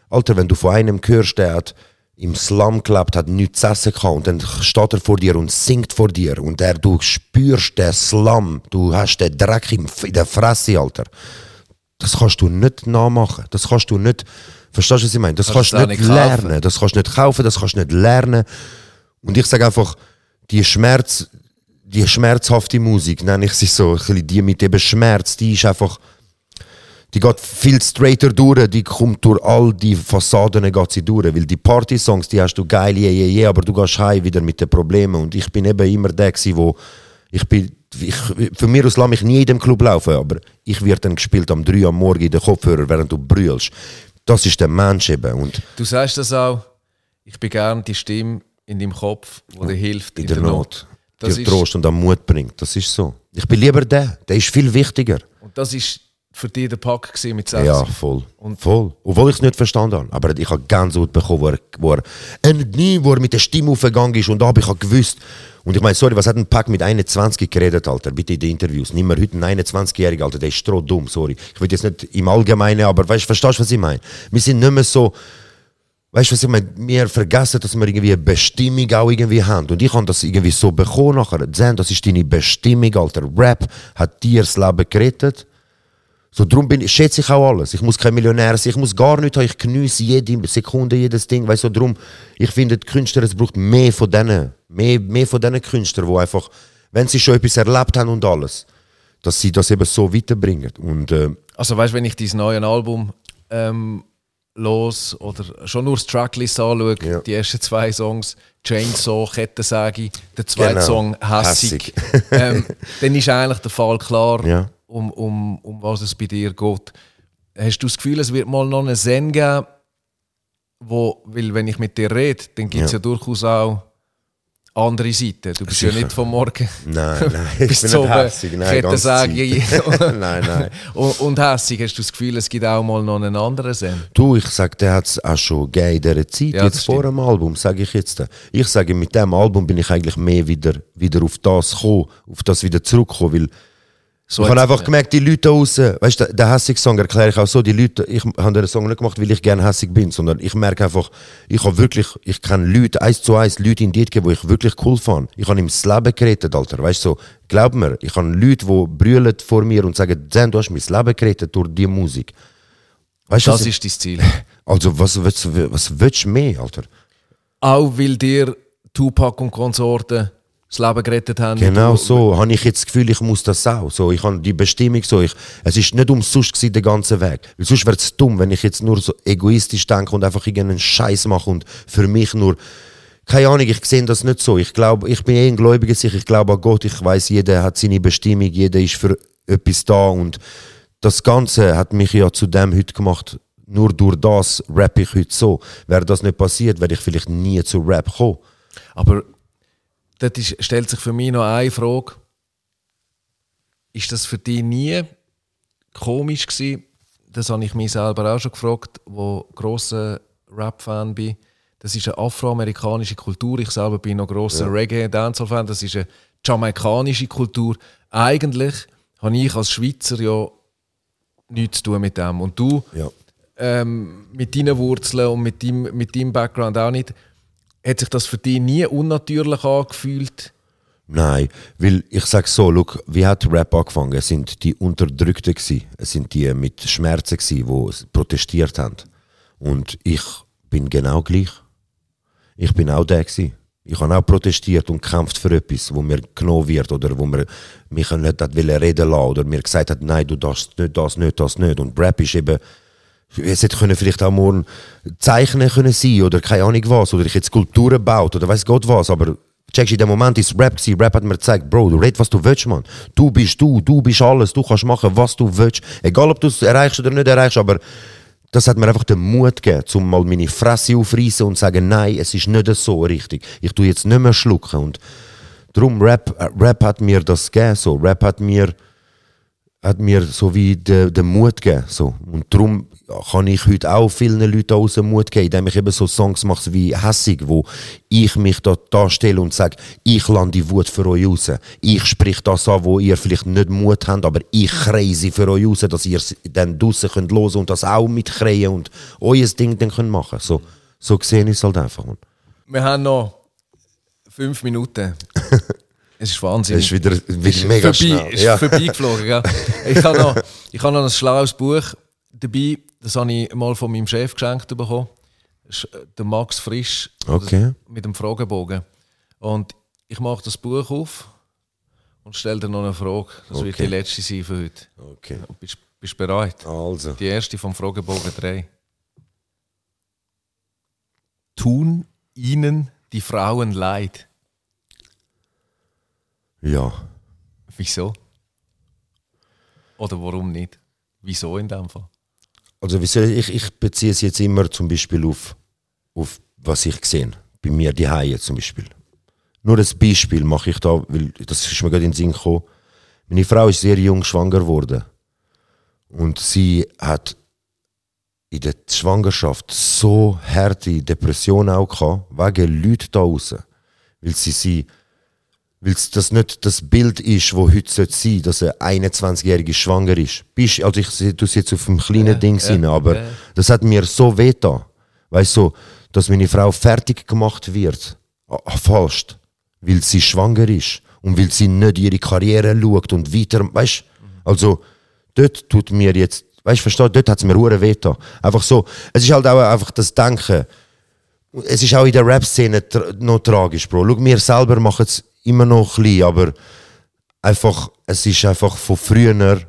Alter, wenn du von einem hörst, der hat im Slum gelebt, hat nichts zu essen gehabt und dann steht er vor dir und singt vor dir und der, du spürst den Slum, du hast den Dreck in der Fresse, Alter. Das kannst du nicht nachmachen. Das kannst du nicht. Verstehst du, was ich meine? Das Kannst kannst du nicht, nicht lernen. Das kannst du nicht kaufen, das kannst du nicht lernen. Und ich sage einfach, die Schmerz, die schmerzhafte Musik, nenne ich sie so, die mit eben Schmerz, die ist einfach, die geht viel straighter durch, die kommt durch all die Fassaden geht sie durch, weil die Party-Songs, die hast du geil, je, je, je, aber du gehst heim wieder mit den Problemen. Und ich bin eben immer der gewesen, wo, ich bin, ich, für mich aus lasse ich nie in dem Club laufen, aber ich werde dann gespielt am 3 am Morgen in den Kopfhörer, während du brüllst. Das ist der Mensch eben. Und Du sagst das auch, ich bin gern die Stimme in deinem Kopf, die dir hilft in der Not, Das die ist, Trost und am Mut bringt, das ist so. Ich bin lieber der, der ist viel wichtiger. und das ist für dich der Pack mit 6. Ja, voll. Und- voll. Obwohl ich es nicht verstanden habe. Aber ich habe Gänsehaut bekommen, wo er, wo er, nie, wo er mit der Stimme aufgegangen ist und da habe ich gewusst. Und ich meine, sorry, was hat ein Pack mit 21 geredet, Alter? Bitte in den Interviews. Nimm mir heute einen 21-Jährigen, Alter, der ist dumm, sorry. Ich will jetzt nicht im Allgemeinen, aber weißt, verstehst du, was ich meine? Wir sind nicht mehr so, weißt du, was ich meine? Wir vergessen, dass wir irgendwie eine Bestimmung auch irgendwie haben. Und ich habe das irgendwie so bekommen nachher. Zen, das ist deine Bestimmung, Alter. Rap hat dir das Leben gerettet. So, darum bin schätze ich auch alles. Ich muss kein Millionär sein, ich muss gar nichts haben. Ich genieße jede Sekunde, jedes Ding. Weißt du, darum, ich finde, die Künstler, es braucht mehr von denen. Mehr, mehr von diesen Künstlern, die einfach, wenn sie schon etwas erlebt haben und alles, dass sie das eben so weiterbringen. Und äh, Also weißt du, wenn ich dieses neue Album ähm, los oder schon nur das Tracklist anschaue, Ja. die ersten zwei Songs, Chainsaw, Kettensäge, der zweite Genau. Song Hässig, ähm, dann ist eigentlich der Fall klar, Ja. um, um, um was es bei dir geht. Hast du das Gefühl, es wird mal noch einen Zen geben, wo, weil wenn ich mit dir rede, dann gibt es ja. Ja. durchaus auch andere Seiten. Du bist ja Sicher. nicht vom Morgen Nein, nein, ich bis bin zu nicht oben hässig, nein, ganze Kettensäge. Zeit. Nein, nein. und, und hässig, hast du das Gefühl, es gibt auch mal noch einen anderen Zen? Du, ich sag, der hat es auch schon gegeben in dieser Zeit, Ja, jetzt vor dem Album, sage ich jetzt. Ich sage, mit dem Album bin ich eigentlich mehr wieder, wieder auf das gekommen, auf das wieder zurückgekommen, weil So ich habe einfach gemerkt, die Leute da weißt du, den Hässig-Song erkläre ich auch so, die Leute, ich habe den Song nicht gemacht, weil ich gerne hässig bin, sondern ich merke einfach, ich habe wirklich, ich kenne Leute, eins zu eins, Leute in dir gegeben, die ich wirklich cool fand. Ich habe ihm das Leben gerettet, Alter, weißt du, so, glaub mir, ich habe Leute, die brüllen vor mir und sagen, Zen, du hast mir das Leben gerettet durch die Musik. Weißt Das ist dein Ziel. also was willst, du- was willst du mehr, Alter? Auch weil dir Tupac und Konsorten das Leben gerettet haben. Genau so habe ich jetzt das Gefühl, ich muss das auch. So, ich habe die Bestimmung so. Ich, es ist nicht umsonst gewesen, der ganze Weg. Weil sonst wäre es dumm, wenn ich jetzt nur so egoistisch denke und einfach irgendeinen Scheiß mache und für mich nur. Keine Ahnung, ich sehe das nicht so. Ich glaube, ich bin eh ein Gläubiger, ich glaube an Gott. Ich weiß, jeder hat seine Bestimmung, jeder ist für etwas da und das Ganze hat mich ja zu dem heute gemacht. Nur durch das rappe ich heute so. Wäre das nicht passiert, wäre ich vielleicht nie zu Rap gekommen. Aber dort ist, stellt sich für mich noch eine Frage. Ist das für dich nie komisch gewesen? Das habe ich mich selber auch schon gefragt, wo grosser Rap-Fan bin. Das ist eine afroamerikanische Kultur. Ich selber bin noch grosser Reggae-Dancehall-Fan. Das ist eine jamaikanische Kultur. Eigentlich habe ich als Schweizer ja nichts zu tun mit dem. Und du Ja. ähm, mit deinen Wurzeln und mit deinem, mit deinem Background auch nicht. Hat sich das für dich nie unnatürlich angefühlt? Nein, weil ich sage so, look, wie hat Rap angefangen? Es sind die Unterdrückten gsi, es sind die mit Schmerzen gsi, die protestiert haben. Und ich bin genau gleich. Ich bin auch der gsi. Ich habe auch protestiert und gekämpft für etwas, wo mir genommen wird oder wo mir mich nicht reden lassen oder mir gesagt hat, nein, du darfst nicht, das nicht, das nicht. Und Rap ist eben es hätte können vielleicht auch morgen Zeichnen können sein oder keine Ahnung was oder ich hätte Skulpturen baut oder weiß Gott was, aber checkst in dem Moment ist Rap gewesen. Rap hat mir gezeigt, Bro, du red was du willst, Mann. Du bist du, du bist alles, du kannst machen, was du willst. Egal, ob du es erreichst oder nicht erreichst, aber das hat mir einfach den Mut gegeben, um mal meine Fresse aufreißen und zu sagen, nein, es ist nicht so richtig. Ich tue jetzt nicht mehr schlucken und darum Rap, äh, Rap hat mir das gegeben, so. Rap hat mir hat mir so wie den, den Mut gegeben. So. Und darum kann ich heute auch vielen Leuten aus dem Mut geben, indem ich eben so Songs mache wie «Hässig», wo ich mich da darstelle und sage, ich lande die Wut für euch raus. Ich sprich das an, wo ihr vielleicht nicht Mut habt, aber ich kreise für euch raus, dass ihr dann draussen könnt hören und das auch mitkreien und euer Ding dann könnt machen So, so gesehen ist es halt einfach. Wir haben noch fünf Minuten. Es ist Wahnsinn. Es ist wieder, wieder Ist mega vorbei, schnell. Ist Ja. vorbeigeflogen, gell? Ich habe noch, ich habe noch ein schlaues Buch dabei. Das habe ich mal von meinem Chef geschenkt bekommen. Äh, der Max Frisch Okay. mit dem Fragebogen. Und ich mache das Buch auf und stelle dir noch eine Frage. Das wird Okay. die letzte sein für heute. Okay. Bist bist du bereit? Also. Die erste vom Fragebogen 3. Tun ihnen die Frauen leid? Ja. Wieso? Oder warum nicht? Wieso in dem Fall? Also ich, ich beziehe es jetzt immer zum Beispiel auf, auf was ich sehe. Bei mir die Haie zum Beispiel. Nur ein Beispiel mache ich da, weil das ist mir gerade in den Sinn gekommen. Meine Frau ist sehr jung schwanger geworden. Und sie hat in der Schwangerschaft so harte Depressionen auch gehabt, wegen Leuten da draußen. Weil sie sie weil das nicht das Bild ist, wo heute sein sollte, dass eine 21-Jährige schwanger ist. Bist, also ich sehe das jetzt auf einem kleinen Ding ja, aber ja. das hat mir so wehgetan. Weißt du, so, dass meine Frau fertig gemacht wird, ah, fast, weil sie schwanger ist und weil sie nicht ihre Karriere schaut und weiter, weißt also dort tut mir jetzt, weißt du, verstehst, dort hat es mir hure wehgetan. Einfach so, es ist halt auch einfach das Denken, es ist auch in der Rap-Szene tra noch tragisch, Bro. Schau, wir selber machen es immer noch klein, aber einfach, es ist einfach von früher,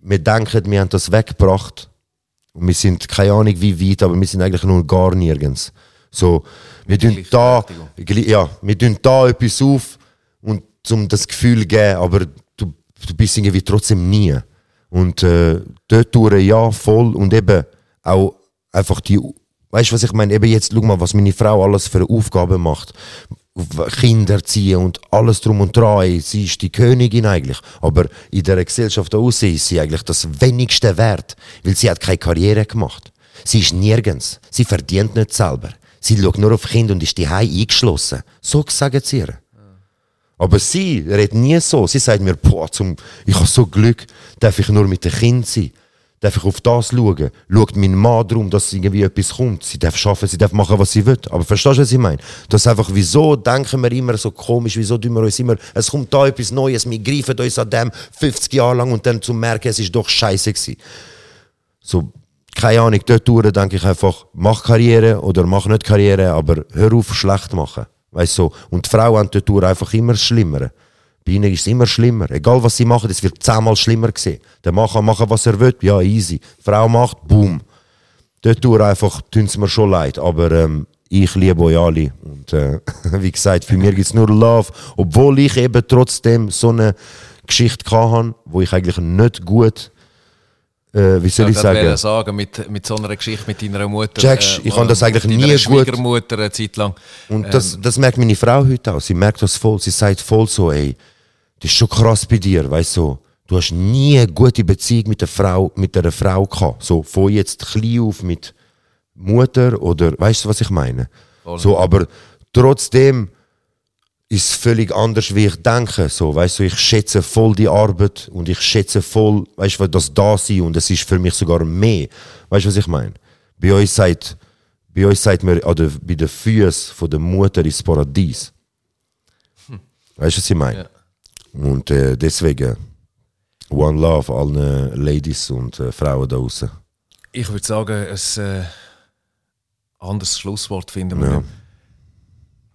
wir denken, wir haben das weggebracht und wir sind, keine Ahnung wie weit, aber wir sind eigentlich nur gar nirgends. So, wir tun da, ja, wir tun da etwas auf und um das Gefühl zu geben, aber du, du bist irgendwie trotzdem nie. Und äh, dort durch, ja, voll und eben auch einfach die Weißt du, was ich meine? Eben jetzt, schau mal, was meine Frau alles für Aufgaben macht. Kinder erziehen und alles drum und dran. Sie ist die Königin eigentlich. Aber in der Gesellschaft da aussen ist sie eigentlich das wenigste wert. Weil sie hat keine Karriere gemacht. Sie ist nirgends. Sie verdient nicht selber. Sie schaut nur auf Kinder und ist die eingeschlossen. So sagen sie ihr. Aber sie redet nie so. Sie sagt mir, boah, zum, ich habe so Glück, darf ich nur mit den Kindern sein darf ich auf das schauen. Schaut mein Mann darum, dass irgendwie etwas kommt. Sie darf arbeiten, sie darf machen, was sie will. Aber verstehst du, was ich meine? Das einfach, wieso denken wir immer so komisch, wieso tun wir uns immer, es kommt da etwas Neues, wir greifen uns an dem 50 Jahre lang und dann zu merken, es ist doch scheiße gewesen. So, keine Ahnung, dort durch denke ich einfach, mach Karriere oder mach nicht Karriere, aber hör auf, schlecht machen. Weißt du. Und die Frauen haben dort einfach immer das Schlimmere. Bei ihnen ist es immer schlimmer. Egal was sie machen, es wird zehnmal schlimmer gesehen. Der Mann kann machen, was er will, ja, easy. Die Frau macht, boom. Dort durch einfach tun es mir schon leid. Aber ähm, ich liebe euch alle. Und äh, wie gesagt, für mich gibt es nur Love. Obwohl ich eben trotzdem so eine Geschichte hatte, wo ich eigentlich nicht gut, äh, wie soll ich, ich sagen, sagen mit, mit so einer Geschichte mit deiner Mutter. Checkst, ich kann das eigentlich nie gut- Schwiegermutter eine Zeit lang. Und das, das merkt meine Frau heute auch. Sie merkt das voll. Sie sagt voll so, ey, das ist schon krass bei dir, weißt du. Du hast nie eine gute Beziehung mit der Frau, mit einer Frau gehabt. So von jetzt klein auf mit Mutter oder, weißt du, was ich meine? So, aber trotzdem ist völlig anders, wie ich denke. So, weißt du, ich schätze voll die Arbeit und ich schätze voll, weißt du, das da sein und es ist für mich sogar mehr. Weißt du, was ich meine? Bei euch sagt, bei euch sagt man, oder bei den Füßen von der Mutter ist Paradies. Weißt du, was ich meine? Und äh, deswegen, One Love allen Ladies und äh, Frauen da draußen. Ich würde sagen, ein äh, anderes Schlusswort finden wir Ja.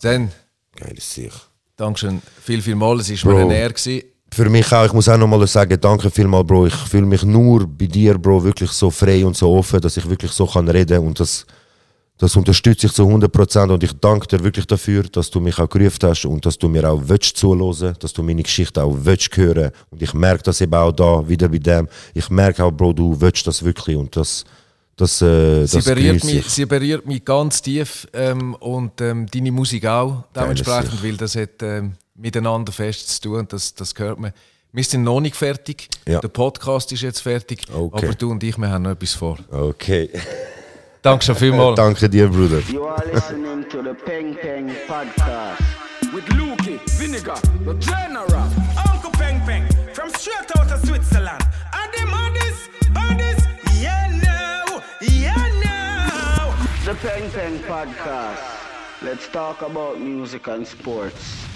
Dann, Geiles Sicht. Dankeschön viel, viel mal. Es war mir eine Ehre. Gewesen. Für mich auch, ich muss auch nochmal sagen, danke vielmals, Bro. Ich fühle mich nur bei dir, Bro, wirklich so frei und so offen, dass ich wirklich so kann reden und das, das unterstütze ich zu 100% und ich danke dir wirklich dafür, dass du mich auch gerufen hast und dass du mir auch willst zuhören, dass du meine Geschichte auch willst hören und ich merke das eben auch da, wieder bei dem. Ich merke auch, Bro, du willst das wirklich und das, das, äh, Sie das berührt, mich, ich. sie berührt mich ganz tief ähm, und ähm, deine Musik auch dementsprechend, weil das hat ähm, miteinander fest zu tun und das, das gehört mir. Wir sind noch nicht fertig, Ja. der Podcast ist jetzt fertig, Okay. aber du und ich, wir haben noch etwas vor. Okay. Danke schon vielmals. danke dir, Bruder. You are listening to the Peng Peng Podcast. With Lukey, Vinegar, the General. Uncle Peng Peng from straight out of Switzerland. And them others, others, yeah now, yeah now. The Peng Peng Podcast. Let's talk about music and sports.